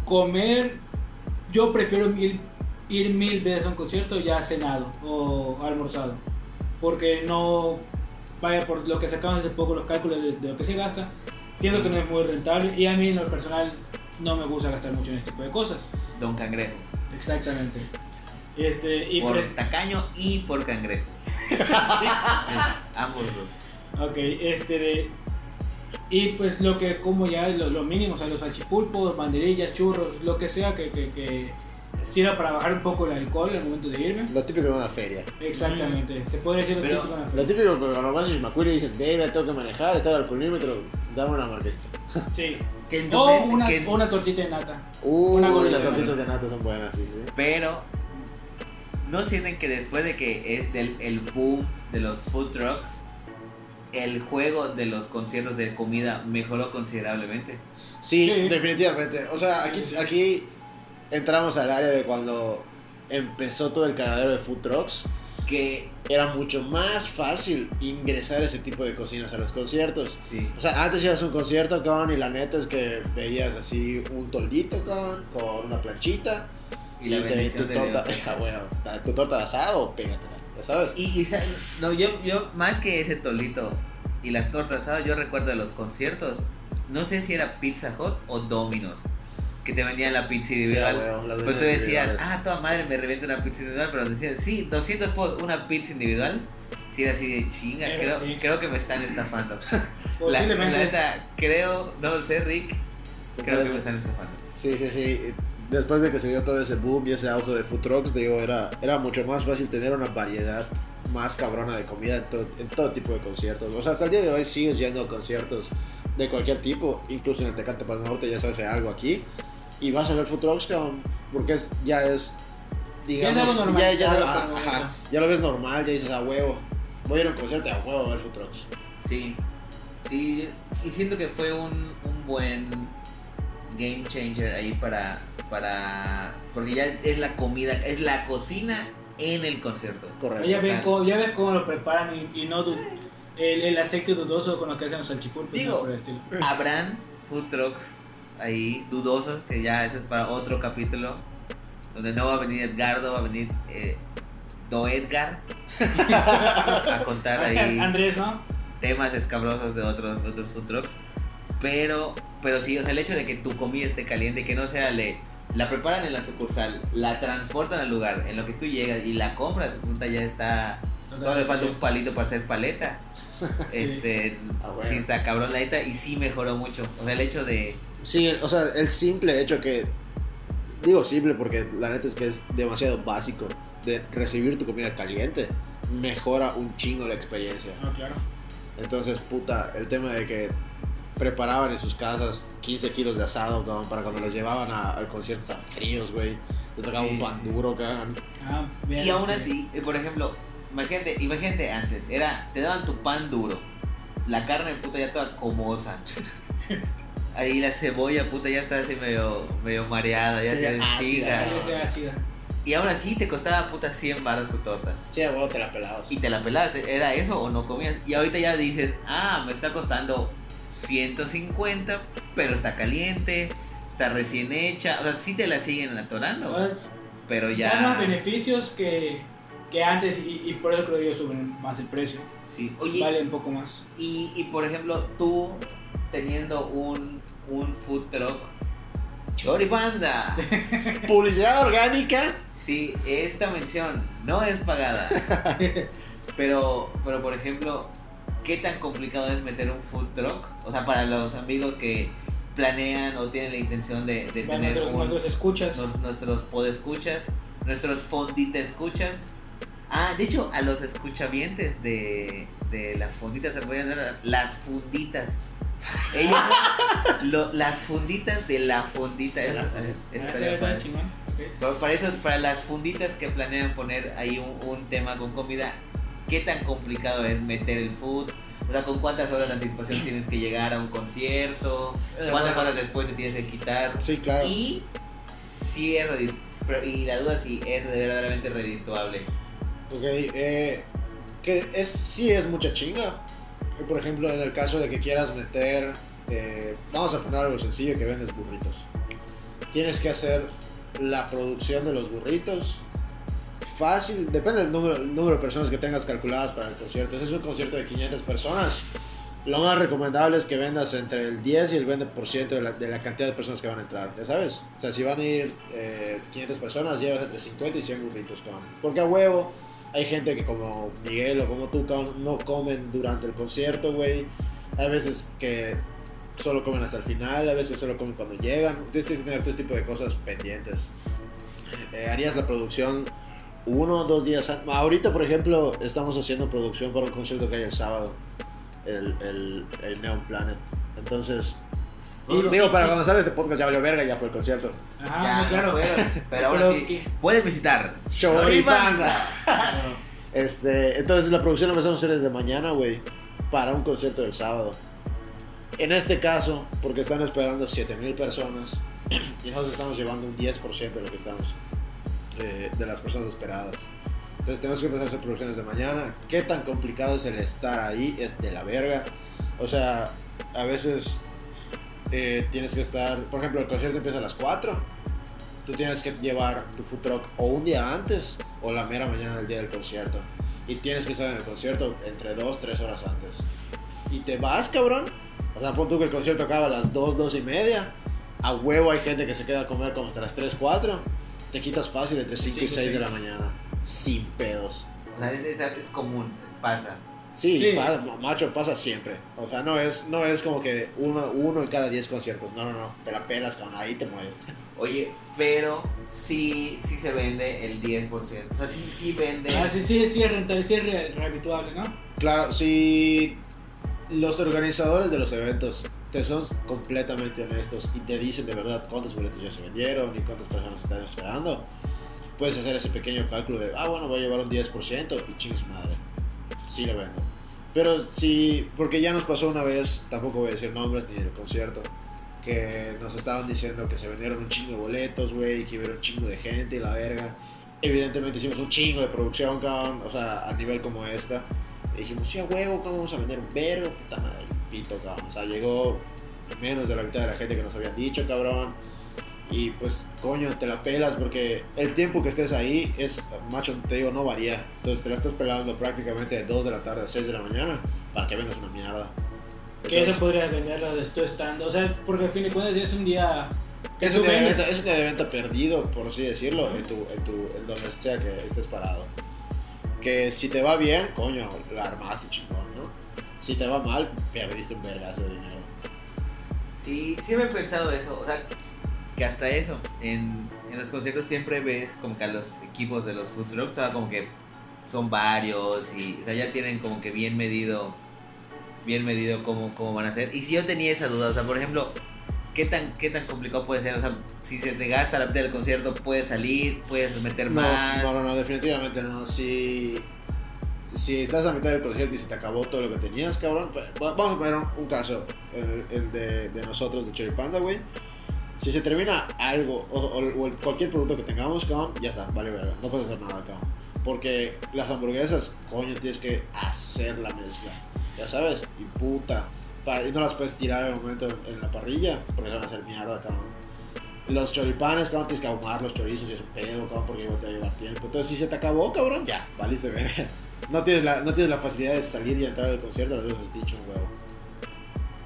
Comer, yo prefiero ir, ir mil veces a un concierto ya cenado o almorzado, porque no vaya por lo que sacamos hace poco los cálculos de, de lo que se gasta, siendo que no es muy rentable y a mí en lo personal no me gusta gastar mucho en este tipo de cosas. Don Cangrejo. Exactamente. Este, y por pues, tacaño y por cangrejo. Ambos dos. ok, este de- y pues lo que como ya es lo, lo mínimo, o sea, los salchipulpos, banderillas, churros, lo que sea que, que, que sirva para bajar un poco el alcohol al momento de irme. Lo típico de una feria. Exactamente, se puede decir lo Pero- típico de una Lo feria. típico que cuando vas a Shimakuri y dices, baby, tengo que manejar, estar al alcoholímetro, dame una marquesita. Sí. Que en tu O mente- una, que- una tortita de nata. Uy, Una gordita. las tortitas de nata son buenas, sí, sí. Pero no sienten que después de que es del el boom de los food trucks, el juego de los conciertos de comida mejoró considerablemente. Sí, Sí. definitivamente. O sea, aquí, aquí entramos al área de cuando empezó todo el cagadero de food trucks. Que Era mucho más fácil ingresar ese tipo de cocinas a los conciertos. sí, O sea, antes ibas a un concierto, cabrón, y la neta es que veías así un toldito, cabrón, con una planchita. Y la te tu bendición de torta, Dios. bueno, tu torta de asado, pégatela, ya sabes. Y, y no, yo, yo, más que ese tolito y las tortas asadas, yo recuerdo de los conciertos, no sé si era Pizza Hut o Domino's, que te vendían la pizza individual. Sí, pero tú veces decías, ah, toda madre me revienta una pizza individual, pero decías, sí, 200 por una pizza individual. Si era así de chinga, Era creo, así. creo que me están estafando. La, la Posiblemente. neta, creo, no lo sé, Rick, creo que me están estafando. Sí, sí, sí. Después de que se dio todo ese boom y ese auge de food trucks, digo, era, era mucho más fácil tener una variedad más cabrona de comida en todo, en todo tipo de conciertos. O sea, hasta el día de hoy sigues yendo a conciertos de cualquier tipo, incluso en el Tecate Pal Norte ya se hace algo aquí, y vas a ver food trucks, porque es, ya es, digamos, ya, ya, ah, el ajá, momento. ya lo ves normal, ya dices a huevo, voy a ir a un concierto a huevo a ver food trucks. Sí, sí, y siento que fue un, un buen game changer ahí para, para, porque ya es la comida, es la cocina en el concierto. Correcto. Ya, ven Claro. cómo, ya ves cómo lo preparan y, y no du- el, el aceite dudoso con lo que hacen los salchipulpos. Digo, no por el estilo. Habrán food trucks ahí dudosos, que ya eso es para otro capítulo, donde no va a venir Edgardo, va a venir eh, Do Edgar a contar ahí Andrés, ¿no? temas escabrosos de otros, de otros food trucks. Pero, pero sí, o sea, el hecho de que tu comida esté caliente, que no sea le, la preparan en la sucursal, la transportan al lugar en lo que tú llegas y la compras, puta, ya está. No le falta un palito para hacer paleta. Este, Ah, bueno. sí está cabrón la neta y sí mejoró mucho. O sea, el hecho de Sí, o sea, el simple hecho que digo simple porque la neta es que es demasiado básico de recibir tu comida caliente, mejora un chingo la experiencia. Ah, claro. Entonces, puta, el tema de que preparaban en sus casas 15 kilos de asado, cabrón, para cuando los llevaban a- al concierto estaban fríos, güey. Te tocaban Sí. un pan duro, cabrón. Ah, Y aún sí. así, eh, por ejemplo, imagínate, imagínate antes, era, te daban tu pan duro, la carne puta ya toda comosa. Ahí la cebolla puta ya está así medio, medio mareada, ya Sí, ácida. Ahí se ácida. Y aún así te costaba puta 100 baros tu torta. Sí, a huevo te la pelabas. Y te la pelabas, ¿era eso o no comías? Y ahorita ya dices, ah, me está costando 150, pero está caliente, está recién hecha. O sea, sí te la siguen atorando, Ah, pero Da más ya... beneficios que, que antes y, y por eso creo yo suben más el precio. Sí. Oye, Vale un poco más. Y, y, por ejemplo, tú teniendo un, un food truck, Choribanda. Publicidad orgánica. Sí, esta mención no es pagada. Pero, pero por ejemplo, ¿qué tan complicado es meter un food truck? O sea, para los amigos que planean o tienen la intención de, de Para tener nuestros, un- nuestros escuchas. nos- nuestros podescuchas, nuestros fondita escuchas. Ah, de hecho, a los escuchavientes de, de las fonditas se podrían dar las funditas. Ellos, lo- las funditas de la fondita. De la fondita. eh, Ah, estaría está padre. chingón, ok. Pero para eso, para las funditas que planean poner ahí un, un tema con comida, ¿qué tan complicado es meter el food? O sea, ¿con cuántas horas de anticipación tienes que llegar a un concierto? Eh, ¿Cuántas horas después te tienes que quitar? Sí, claro. Y si es y la duda si es verdaderamente redituable. Ok, eh, que es, sí es mucha chinga. Eh, Por ejemplo, en el caso de que quieras meter, eh, vamos a poner algo sencillo, que vendes burritos. Tienes que hacer la producción de los burritos. Fácil, depende del número, el número de personas que tengas calculadas para el concierto. Si es un concierto de 500 personas, lo más recomendable es que vendas entre el 10 y el 20% de la, de la cantidad de personas que van a entrar, ya sabes. O sea, si van a ir eh, 500 personas, llevas entre 50 y 100 burritos, cabrón. Porque a huevo hay gente que como Miguel o como tú, no comen durante el concierto, güey. Hay veces que solo comen hasta el final, hay veces solo comen cuando llegan. Entonces tienes que tener todo tipo de cosas pendientes. Eh, harías la producción uno o dos días antes. Ahorita, por ejemplo, estamos haciendo producción para un concierto que hay el sábado, el, el, el Neon Planet. Entonces, Y- digo, para cuando sale este podcast ya valió verga, ya fue el concierto. Ajá, ya, no, claro. no puedo, pero ahora Pero sí, puedes visitar Choripanga. Este, entonces la producción la empezamos a hacer desde mañana, güey, para un concierto del sábado. En este caso, porque están esperando 7000 personas y nosotros estamos llevando un 10% de lo que estamos, eh, de las personas esperadas. Entonces tenemos que empezar a hacer producciones de mañana. ¿Qué tan complicado es el estar ahí? Es de la verga. O sea, a veces eh, tienes que estar, por ejemplo, el concierto empieza a las 4. Tú tienes que llevar tu food truck o un día antes o la mera mañana del día del concierto. Y tienes que estar en el concierto entre 2, 3 horas antes. Y te vas, cabrón. O sea, pon tú que el concierto acaba a las 2, 2 y media. A huevo hay gente que se queda a comer como hasta las 3, 4. Te quitas fácil entre 5 y Cinco, 6 de la mañana. Sin pedos. O sea, es, es- es común, pasa. Sí, Sí. pa- ma- macho, pasa siempre. O sea, no es, no es como que uno, uno en cada 10 conciertos. No, no, no. Te la pelas, cabrón. Ahí te mueres. Oye, pero sí, sí se vende el 10%. O sea, sí, sí vende. Ah, sí, sí, sí es rentable, sí es re- rehabituable, ¿no? Claro, si los organizadores de los eventos te son completamente honestos y te dicen de verdad cuántos boletos ya se vendieron y cuántas personas están esperando, puedes hacer ese pequeño cálculo de, ah, bueno, voy a llevar un 10% y chingue su madre. Sí lo vendo. Pero sí, porque ya nos pasó una vez, tampoco voy a decir nombres ni del concierto, que nos estaban diciendo que se vendieron un chingo de boletos, güey, y que hubiera un chingo de gente y la verga. Evidentemente hicimos un chingo de producción, cabrón, o sea, a nivel como esta. Y dijimos, sí, a huevo, ¿cómo vamos a vender un vergo? Puta madre, pito, cabrón. O sea, llegó menos de la mitad de la gente que nos habían dicho, cabrón. Y pues, coño, te la pelas porque el tiempo que estés ahí es, macho, te digo, no varía. Entonces te la estás pelando prácticamente de 2 de la tarde a 6 de la mañana para que vendas una mierda. Que eso Entonces, podría venderlo de tú estando. O sea, porque al fin de cuentas es un día. que es un, día de venta, es un día de venta perdido, por así decirlo, en, tu, en, tu, en donde sea que estés parado. Que si te va bien, coño, la armaste chingón, ¿no? Si te va mal, perdiste un vergazo de dinero. Sí, siempre he pensado eso. O sea, que hasta eso, en, en los conciertos siempre ves como que a los equipos de los food trucks, o sea, como que son varios y o sea, ya tienen como que bien medido bien medido cómo, cómo van a ser. Y si yo tenía esa duda, o sea, por ejemplo, ¿qué tan, qué tan complicado puede ser? O sea, si se te gasta la mitad del concierto, puedes salir, puedes meter No, más. no, no, no, definitivamente no. Si, si estás a mitad del concierto y se te acabó todo lo que tenías, cabrón, pues, va- vamos a poner un, un caso, el, el de, de nosotros, de Cherry Panda, güey. Si se termina algo, o, o- o cualquier producto que tengamos, cabrón, ya está, vale verga, no puedes hacer nada, cabrón. Porque las hamburguesas, coño, tienes que hacer la mezcla, ya sabes, y puta. pa- y no las puedes tirar el momento en, en la parrilla, porque se van a hacer mierda, cabrón. Los choripanes, cabrón, tienes que ahumar los chorizos y es un pedo, cabrón, porque igual te va a llevar tiempo. Entonces, si se te acabó, cabrón, ya, valiste verga. No tienes, la, no tienes la facilidad de salir y entrar al concierto, las veces dicho, huevo.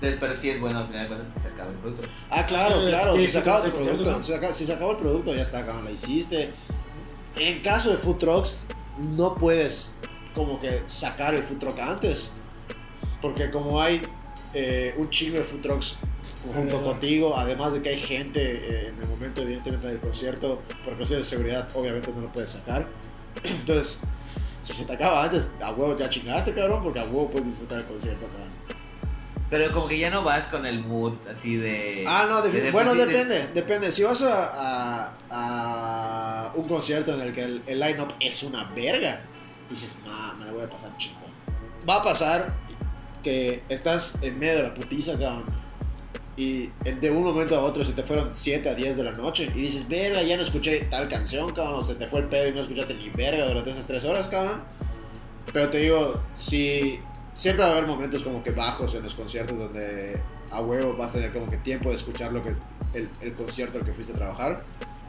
Pero pero sí es bueno al final de cuentas que se acabe el producto. Ah, claro, claro. Si se acaba tu producto, ¿no? si se acaba, si se el producto, ya está, cabrón, la hiciste. En caso de food trucks, no puedes como que sacar el food truck antes. Porque como hay eh, un chingo de food trucks junto contigo, además de que hay gente eh, en el momento, evidentemente, del concierto, por cuestiones de seguridad, obviamente no lo puedes sacar. Entonces, si se te acaba antes, a huevo ya chingaste, cabrón, porque a huevo puedes disfrutar el concierto, cabrón. Pero como que ya no vas con el mood así de... Ah, no, de- bueno, de- depende, depende. Si vas a, a- a un concierto en el que el, el line-up es una verga, dices, ma, me la voy a pasar chingo. Va a pasar que estás en medio de la putiza, cabrón, y de un momento a otro se te fueron 7 a 10 de la noche, y dices, verga, ya no escuché tal canción, cabrón, se te fue el pedo y no escuchaste ni verga durante esas 3 horas, cabrón. Pero te digo, si siempre va a haber momentos como que bajos en los conciertos donde a huevo vas a tener como que tiempo de escuchar lo que es el, el concierto al que fuiste a trabajar.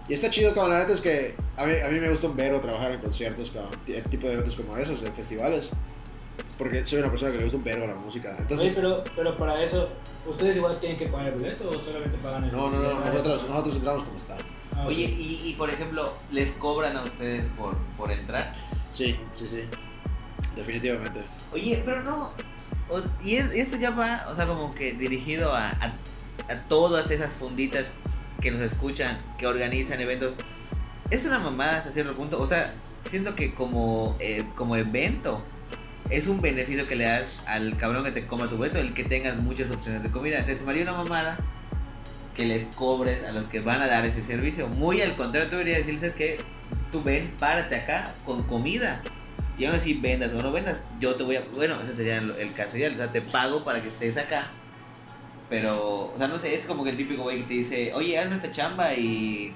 Y está chido, cabrón, la neta es que a mí, a mí me gusta un verbo trabajar en conciertos, cabrón, el tipo de eventos como esos, en festivales. Porque soy una persona que le gusta un verbo la música. Oye, Entonces, pero, pero para eso, ¿ustedes igual tienen que pagar el boleto o solamente pagan el no, no, no, nosotros, nosotros entramos como staff. Ah. Oye, y, y por ejemplo, ¿les cobran a ustedes por, por entrar? Sí, sí, sí. Definitivamente. Oye, pero no. o- y es- eso ya va, o sea, como que dirigido a, a, a todas esas funditas que nos escuchan, que organizan eventos. Es una mamada hasta cierto punto. O sea, siento que como, eh, como evento es un beneficio que le das al cabrón que te coma tu boleto, el que tengas muchas opciones de comida. Me haría una mamada que les cobres a los que van a dar ese servicio. Muy al contrario, tú deberías decirles que tú ven, párate acá con comida. Y aún así vendas o no vendas, yo te voy a... Bueno, ese sería el, caso ideal. O sea, te pago para que estés acá. Pero, o sea, no sé, es como que el típico güey que te dice, oye, hazme esta chamba y...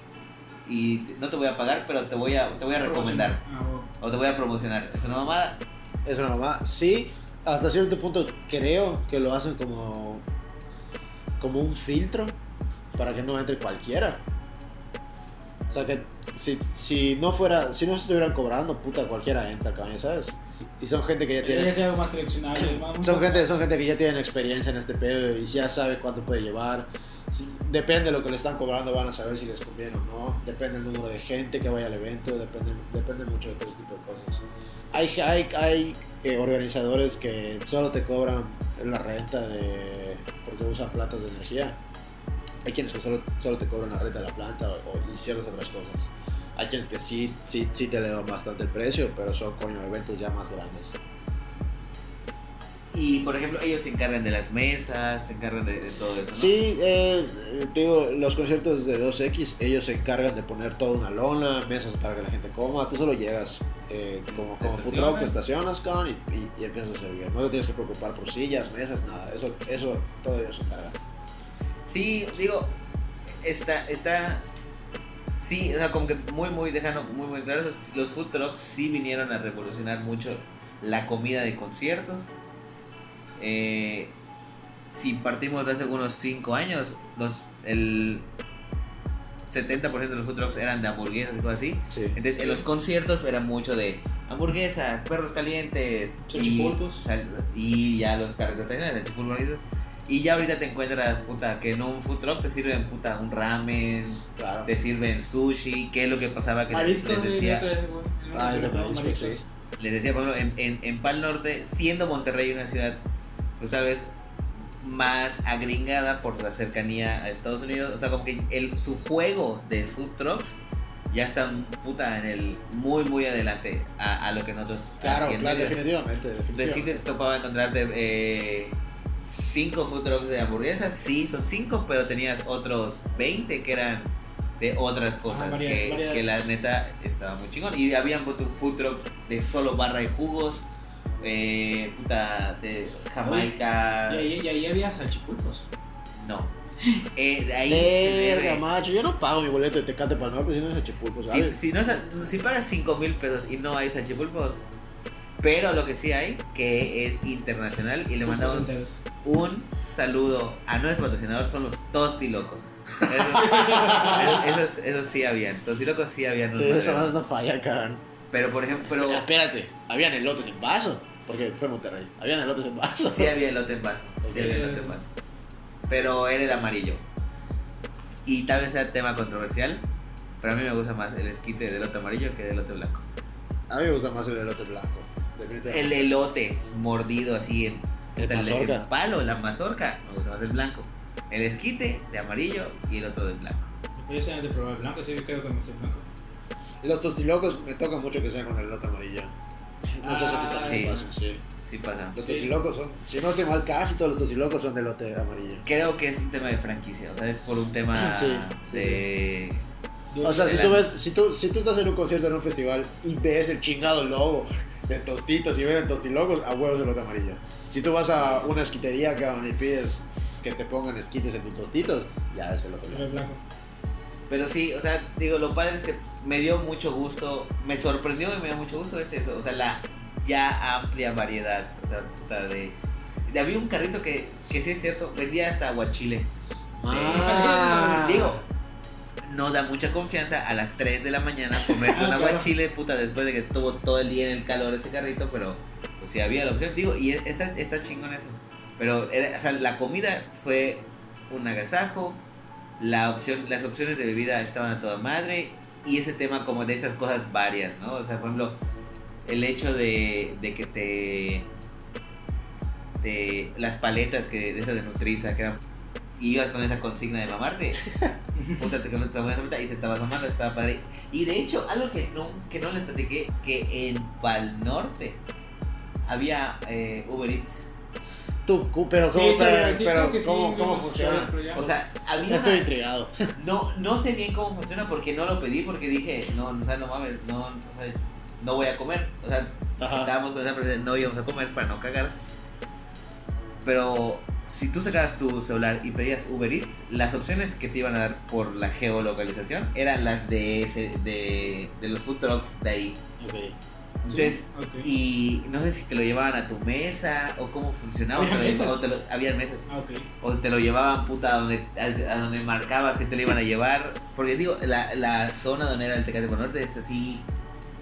Y no te voy a pagar, pero te voy a, te voy a recomendar. Ah. O te voy a promocionar. Es una mamada. Es una mamá. Sí, hasta cierto punto creo que lo hacen como, como un filtro para que no entre cualquiera. O sea que si, si no fuera, si no se estuvieran cobrando, puta, cualquiera entra, cabrón, ¿sabes? Y son gente que ya tiene, son gente, son gente que ya tienen experiencia en este pedo y ya sabe cuánto puede llevar. Si- depende de lo que le están cobrando, van a saber si les conviene o no. Depende del número de gente que vaya al evento, depende, depende mucho de todo tipo de cosas. Hay, hay, hay eh, organizadores que solo te cobran la renta de porque usan plantas de energía. Hay quienes que solo, solo te cobran la renta de la planta o, o- y ciertas otras cosas. Hay quienes que sí, sí, sí te elevan bastante el precio, pero son coño eventos ya más grandes. Y, por ejemplo, ellos se encargan de las mesas, se encargan de, de todo eso, ¿no? Sí, eh, te digo, los conciertos de 2X, ellos se encargan de poner toda una lona, mesas para que la gente coma. Tú solo llegas eh, como, como food truck, te estacionas, cabrón, y, y, y empiezas a servir. No te tienes que preocupar por sillas, mesas, nada. Eso, eso todo ellos se encargan. Sí, digo, está, está, sí, o sea, como que muy, muy, dejando muy, muy claro, los food trucks sí vinieron a revolucionar mucho la comida de conciertos. Eh, si partimos de hace unos 5 años, los, el 70% de los food trucks eran de hamburguesas y cosas así. Sí. Entonces, en los conciertos era mucho de hamburguesas, perros calientes y, y ya los carretos tradicionales, salchipulpos, dices. Y ya ahorita te encuentras, puta, que en un food truck te sirven, puta, un ramen, Claro. te sirven sushi, que es lo que pasaba que les- Mariscos, les de decía. Ah, de sí. les decía, por ejemplo, en, en, en Pal Norte, siendo Monterrey una ciudad, pues tal vez más agringada por la cercanía a Estados Unidos, o sea, como que el, su juego de food trucks ya están puta en el muy muy adelante a, a lo que nosotros Claro, claro, definitivamente, Entonces sí te definitivamente. topaba encontrarte eh, cinco food trucks de hamburguesas, sí, son cinco, pero tenías otros 20 que eran de otras cosas, Ah, variedad- que, la neta estaba muy chingón. Y habían puto food trucks de solo barra de jugos, eh, puta, de Jamaica, Y ahí, y ahí había salchipulpos. no. Eh, de ahí, Verga, de- macho, yo no pago mi boleto de Tecate para el norte si no es a Chipulpo, si, no, si pagas 5 mil pesos y no hay salchipulpos, pero lo que sí hay, que es internacional, y le mandamos enteros. un saludo a nuestro patrocinador, son los Tostilocos. Eso, esos, esos sí habían, Tostilocos sí habían. Sí, esa más no falla, cabrón. Pero por ejemplo, pero Espérate, habían elotes en vaso, porque fue Monterrey. Habían elotes en vaso. sí había elote en vaso. Sí había elote en vaso. Pero era el amarillo. Y tal vez sea tema controversial, pero a mí me gusta más el esquite de elote amarillo que de elote blanco. A mí me gusta más el elote blanco. El elote mordido así en El el, el palo, la mazorca, me gusta más el blanco. El esquite de amarillo y el otro de blanco. Yo sé de probar el blanco, sí creo que me hace blanco. Los tostilocos me toca mucho que sean con el elote amarillo. Muchos Ah, ah, también sí. pasan, sí. Sí pasa. Los Sí. tostilocos son, si no estoy mal, casi todos los tostilocos son de elote amarillo. Creo que es un tema de franquicia, o sea, es por un tema Sí, sí, de... O sea, si tú ves, si tú, si tú estás en un concierto en un festival y ves el chingado logo de tostitos y ves el tostilocos, a huevos de elote amarillo. Si tú vas a una esquitería cabrón, y pides que te pongan esquites en tus tostitos, ya es el blanco. Pero sí, o sea, digo, lo padre es que me dio mucho gusto, me sorprendió y me dio mucho gusto es eso, o sea, la ya amplia variedad, o sea, de... de- había un carrito que, que sí es cierto, vendía hasta aguachile. Ah. Digo, no da mucha confianza a las 3 de la mañana comerte Ah, un aguachile, puta, después de que estuvo todo el día en el calor ese carrito, pero pues sí había la opción. Digo, y está, está chingón eso. Pero, era, o sea, la comida fue un agasajo, la opción, las opciones de bebida estaban a toda madre, y ese tema como de esas cosas varias, ¿no? O sea, por ejemplo, el hecho de, de que te... de las paletas que de esas de Nutriza, que eran ibas con esa consigna de mamarte, puta, te comes esa paleta y te estabas mamando, estaba padre. Y de hecho, algo que no, que no les platiqué, que en Pal Norte había eh, Uber Eats. Tú, cu- pero ¿cómo, sí, pero, sí, pero creo que sí, ¿cómo, cómo funciona? O sea, había Ya estoy intrigado. no, no sé bien cómo funciona porque no lo pedí porque dije, no, o sea, no mames, no, no voy a comer. O sea, Ajá. estábamos con esa presión, no íbamos a comer para no cagar. Pero si tú sacabas tu celular y pedías Uber Eats, las opciones que te iban a dar por la geolocalización eran las de, ese, de, de los food trucks de ahí. Ok. Entonces, ok. y no sé si te lo llevaban a tu mesa o cómo funcionaba. o ¿Había llevaban- mesas? o te lo- había mesas. Ah, ok. O te lo llevaban puta a donde, a, a donde marcabas que te lo iban a llevar. Porque digo, la, la zona donde era el Tecate por Norte es así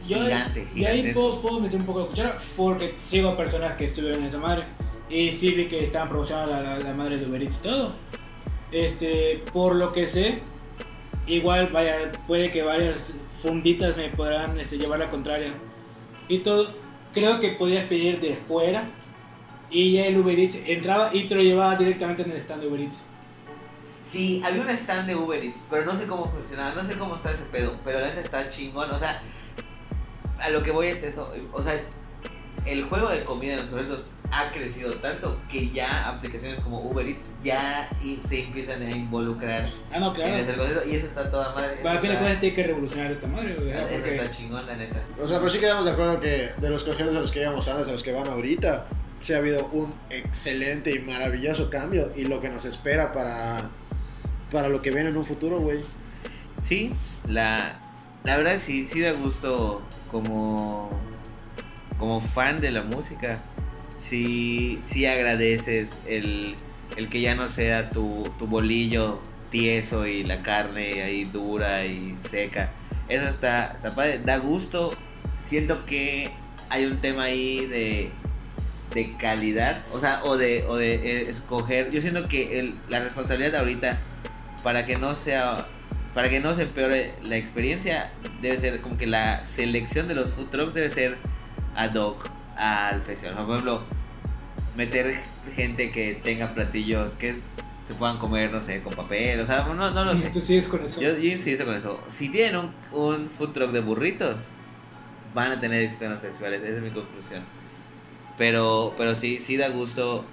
Yo- gigante, Y ahí puedo, puedo meter un poco de cuchara porque sigo a personas que estuvieron en esa madre. Y sí vi que estaban promocionando la, la, la madre de Uber Eats y todo. Este, por lo que sé, igual vaya, puede que varias funditas me podrán este, llevar la contraria. Y todo, creo que podías pedir de fuera. Y ya el Uber Eats entraba y te lo llevaba directamente en el stand de Uber Eats. Sí, había un stand de Uber Eats, pero no sé cómo funcionaba, no sé cómo está ese pedo, pero la neta está chingón, o sea, a lo que voy es eso, o sea, el juego de comida en los eventos ha crecido tanto que ya aplicaciones como Uber Eats ya se empiezan a involucrar Ah, no, en claro. ese concepto y eso está toda madre. Pero al eso fin de está- cuentas tiene que revolucionar esta madre. está chingón, la neta. O sea, pero sí quedamos de acuerdo que de los cojeros a los que íbamos antes, a los que van ahorita, sí ha habido un excelente y maravilloso cambio y lo que nos espera para, para lo que viene en un futuro, güey. Sí, la, la verdad sí, sí da gusto como, como fan de la música. Sí, sí agradeces el, el que ya no sea tu, tu bolillo tieso y la carne ahí dura y seca. Eso está, padre, da gusto. Siento que hay un tema ahí de, de calidad, o sea, o de, o de eh, escoger. Yo siento que el- la responsabilidad ahorita para que no sea para que no se empeore la experiencia debe ser como que la selección de los food trucks debe ser ad hoc al festival por ejemplo meter gente que tenga platillos que se puedan comer, no sé, con papel, o sea, no, no lo sé. Tú sigues con eso. Yo, yo insisto con eso. Si tienen un, un food truck de burritos, van a tener éxito en los festivales. Esa es mi conclusión. Pero, pero sí, sí da gusto.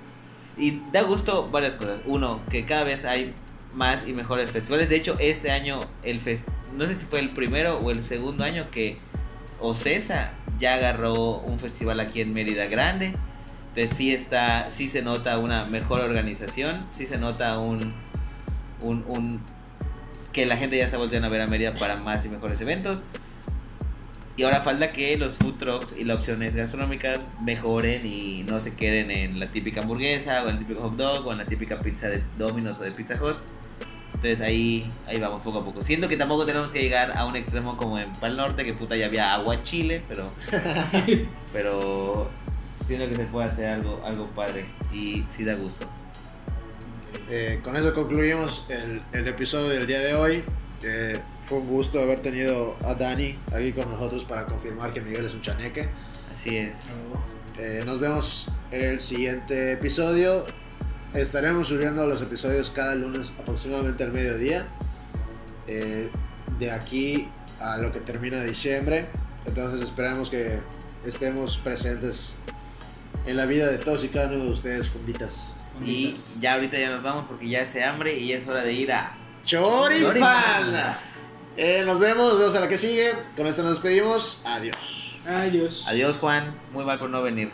Y da gusto varias cosas. Uno, que cada vez hay más y mejores festivales. De hecho, este año, el fes- no sé si fue el primero o el segundo año que Ocesa ya agarró un festival aquí en Mérida Grande. Entonces sí está, sí se nota una mejor organización, sí se nota un, un, un que la gente ya está volteando a ver a Mérida para más y mejores eventos. Y ahora falta que los food trucks y las opciones gastronómicas mejoren y no se queden en la típica hamburguesa o en el típico hot dog o en la típica pizza de Domino's o de Pizza Hut. Entonces ahí, ahí vamos poco a poco. Siento que tampoco tenemos que llegar a un extremo como en Pal Norte, que puta ya había agua chile, pero pero siento que se puede hacer algo, algo padre y sí da gusto. Eh, con eso concluimos el, el episodio del día de hoy. Eh, fue un gusto haber tenido a Dani aquí con nosotros para confirmar que Miguel es un chaneque. Así es. Eh, nos vemos el siguiente episodio. Estaremos subiendo los episodios cada lunes aproximadamente al mediodía. Eh, de aquí a lo que termina diciembre. Entonces esperamos que estemos presentes en la vida de todos y cada uno de ustedes, funditas. Y ya ahorita ya nos vamos porque ya hace hambre y ya es hora de ir a. Choripán. Eh, nos vemos, nos vemos a la que sigue. Con esto nos despedimos. Adiós. Adiós. Adiós Juan, muy mal por no venir.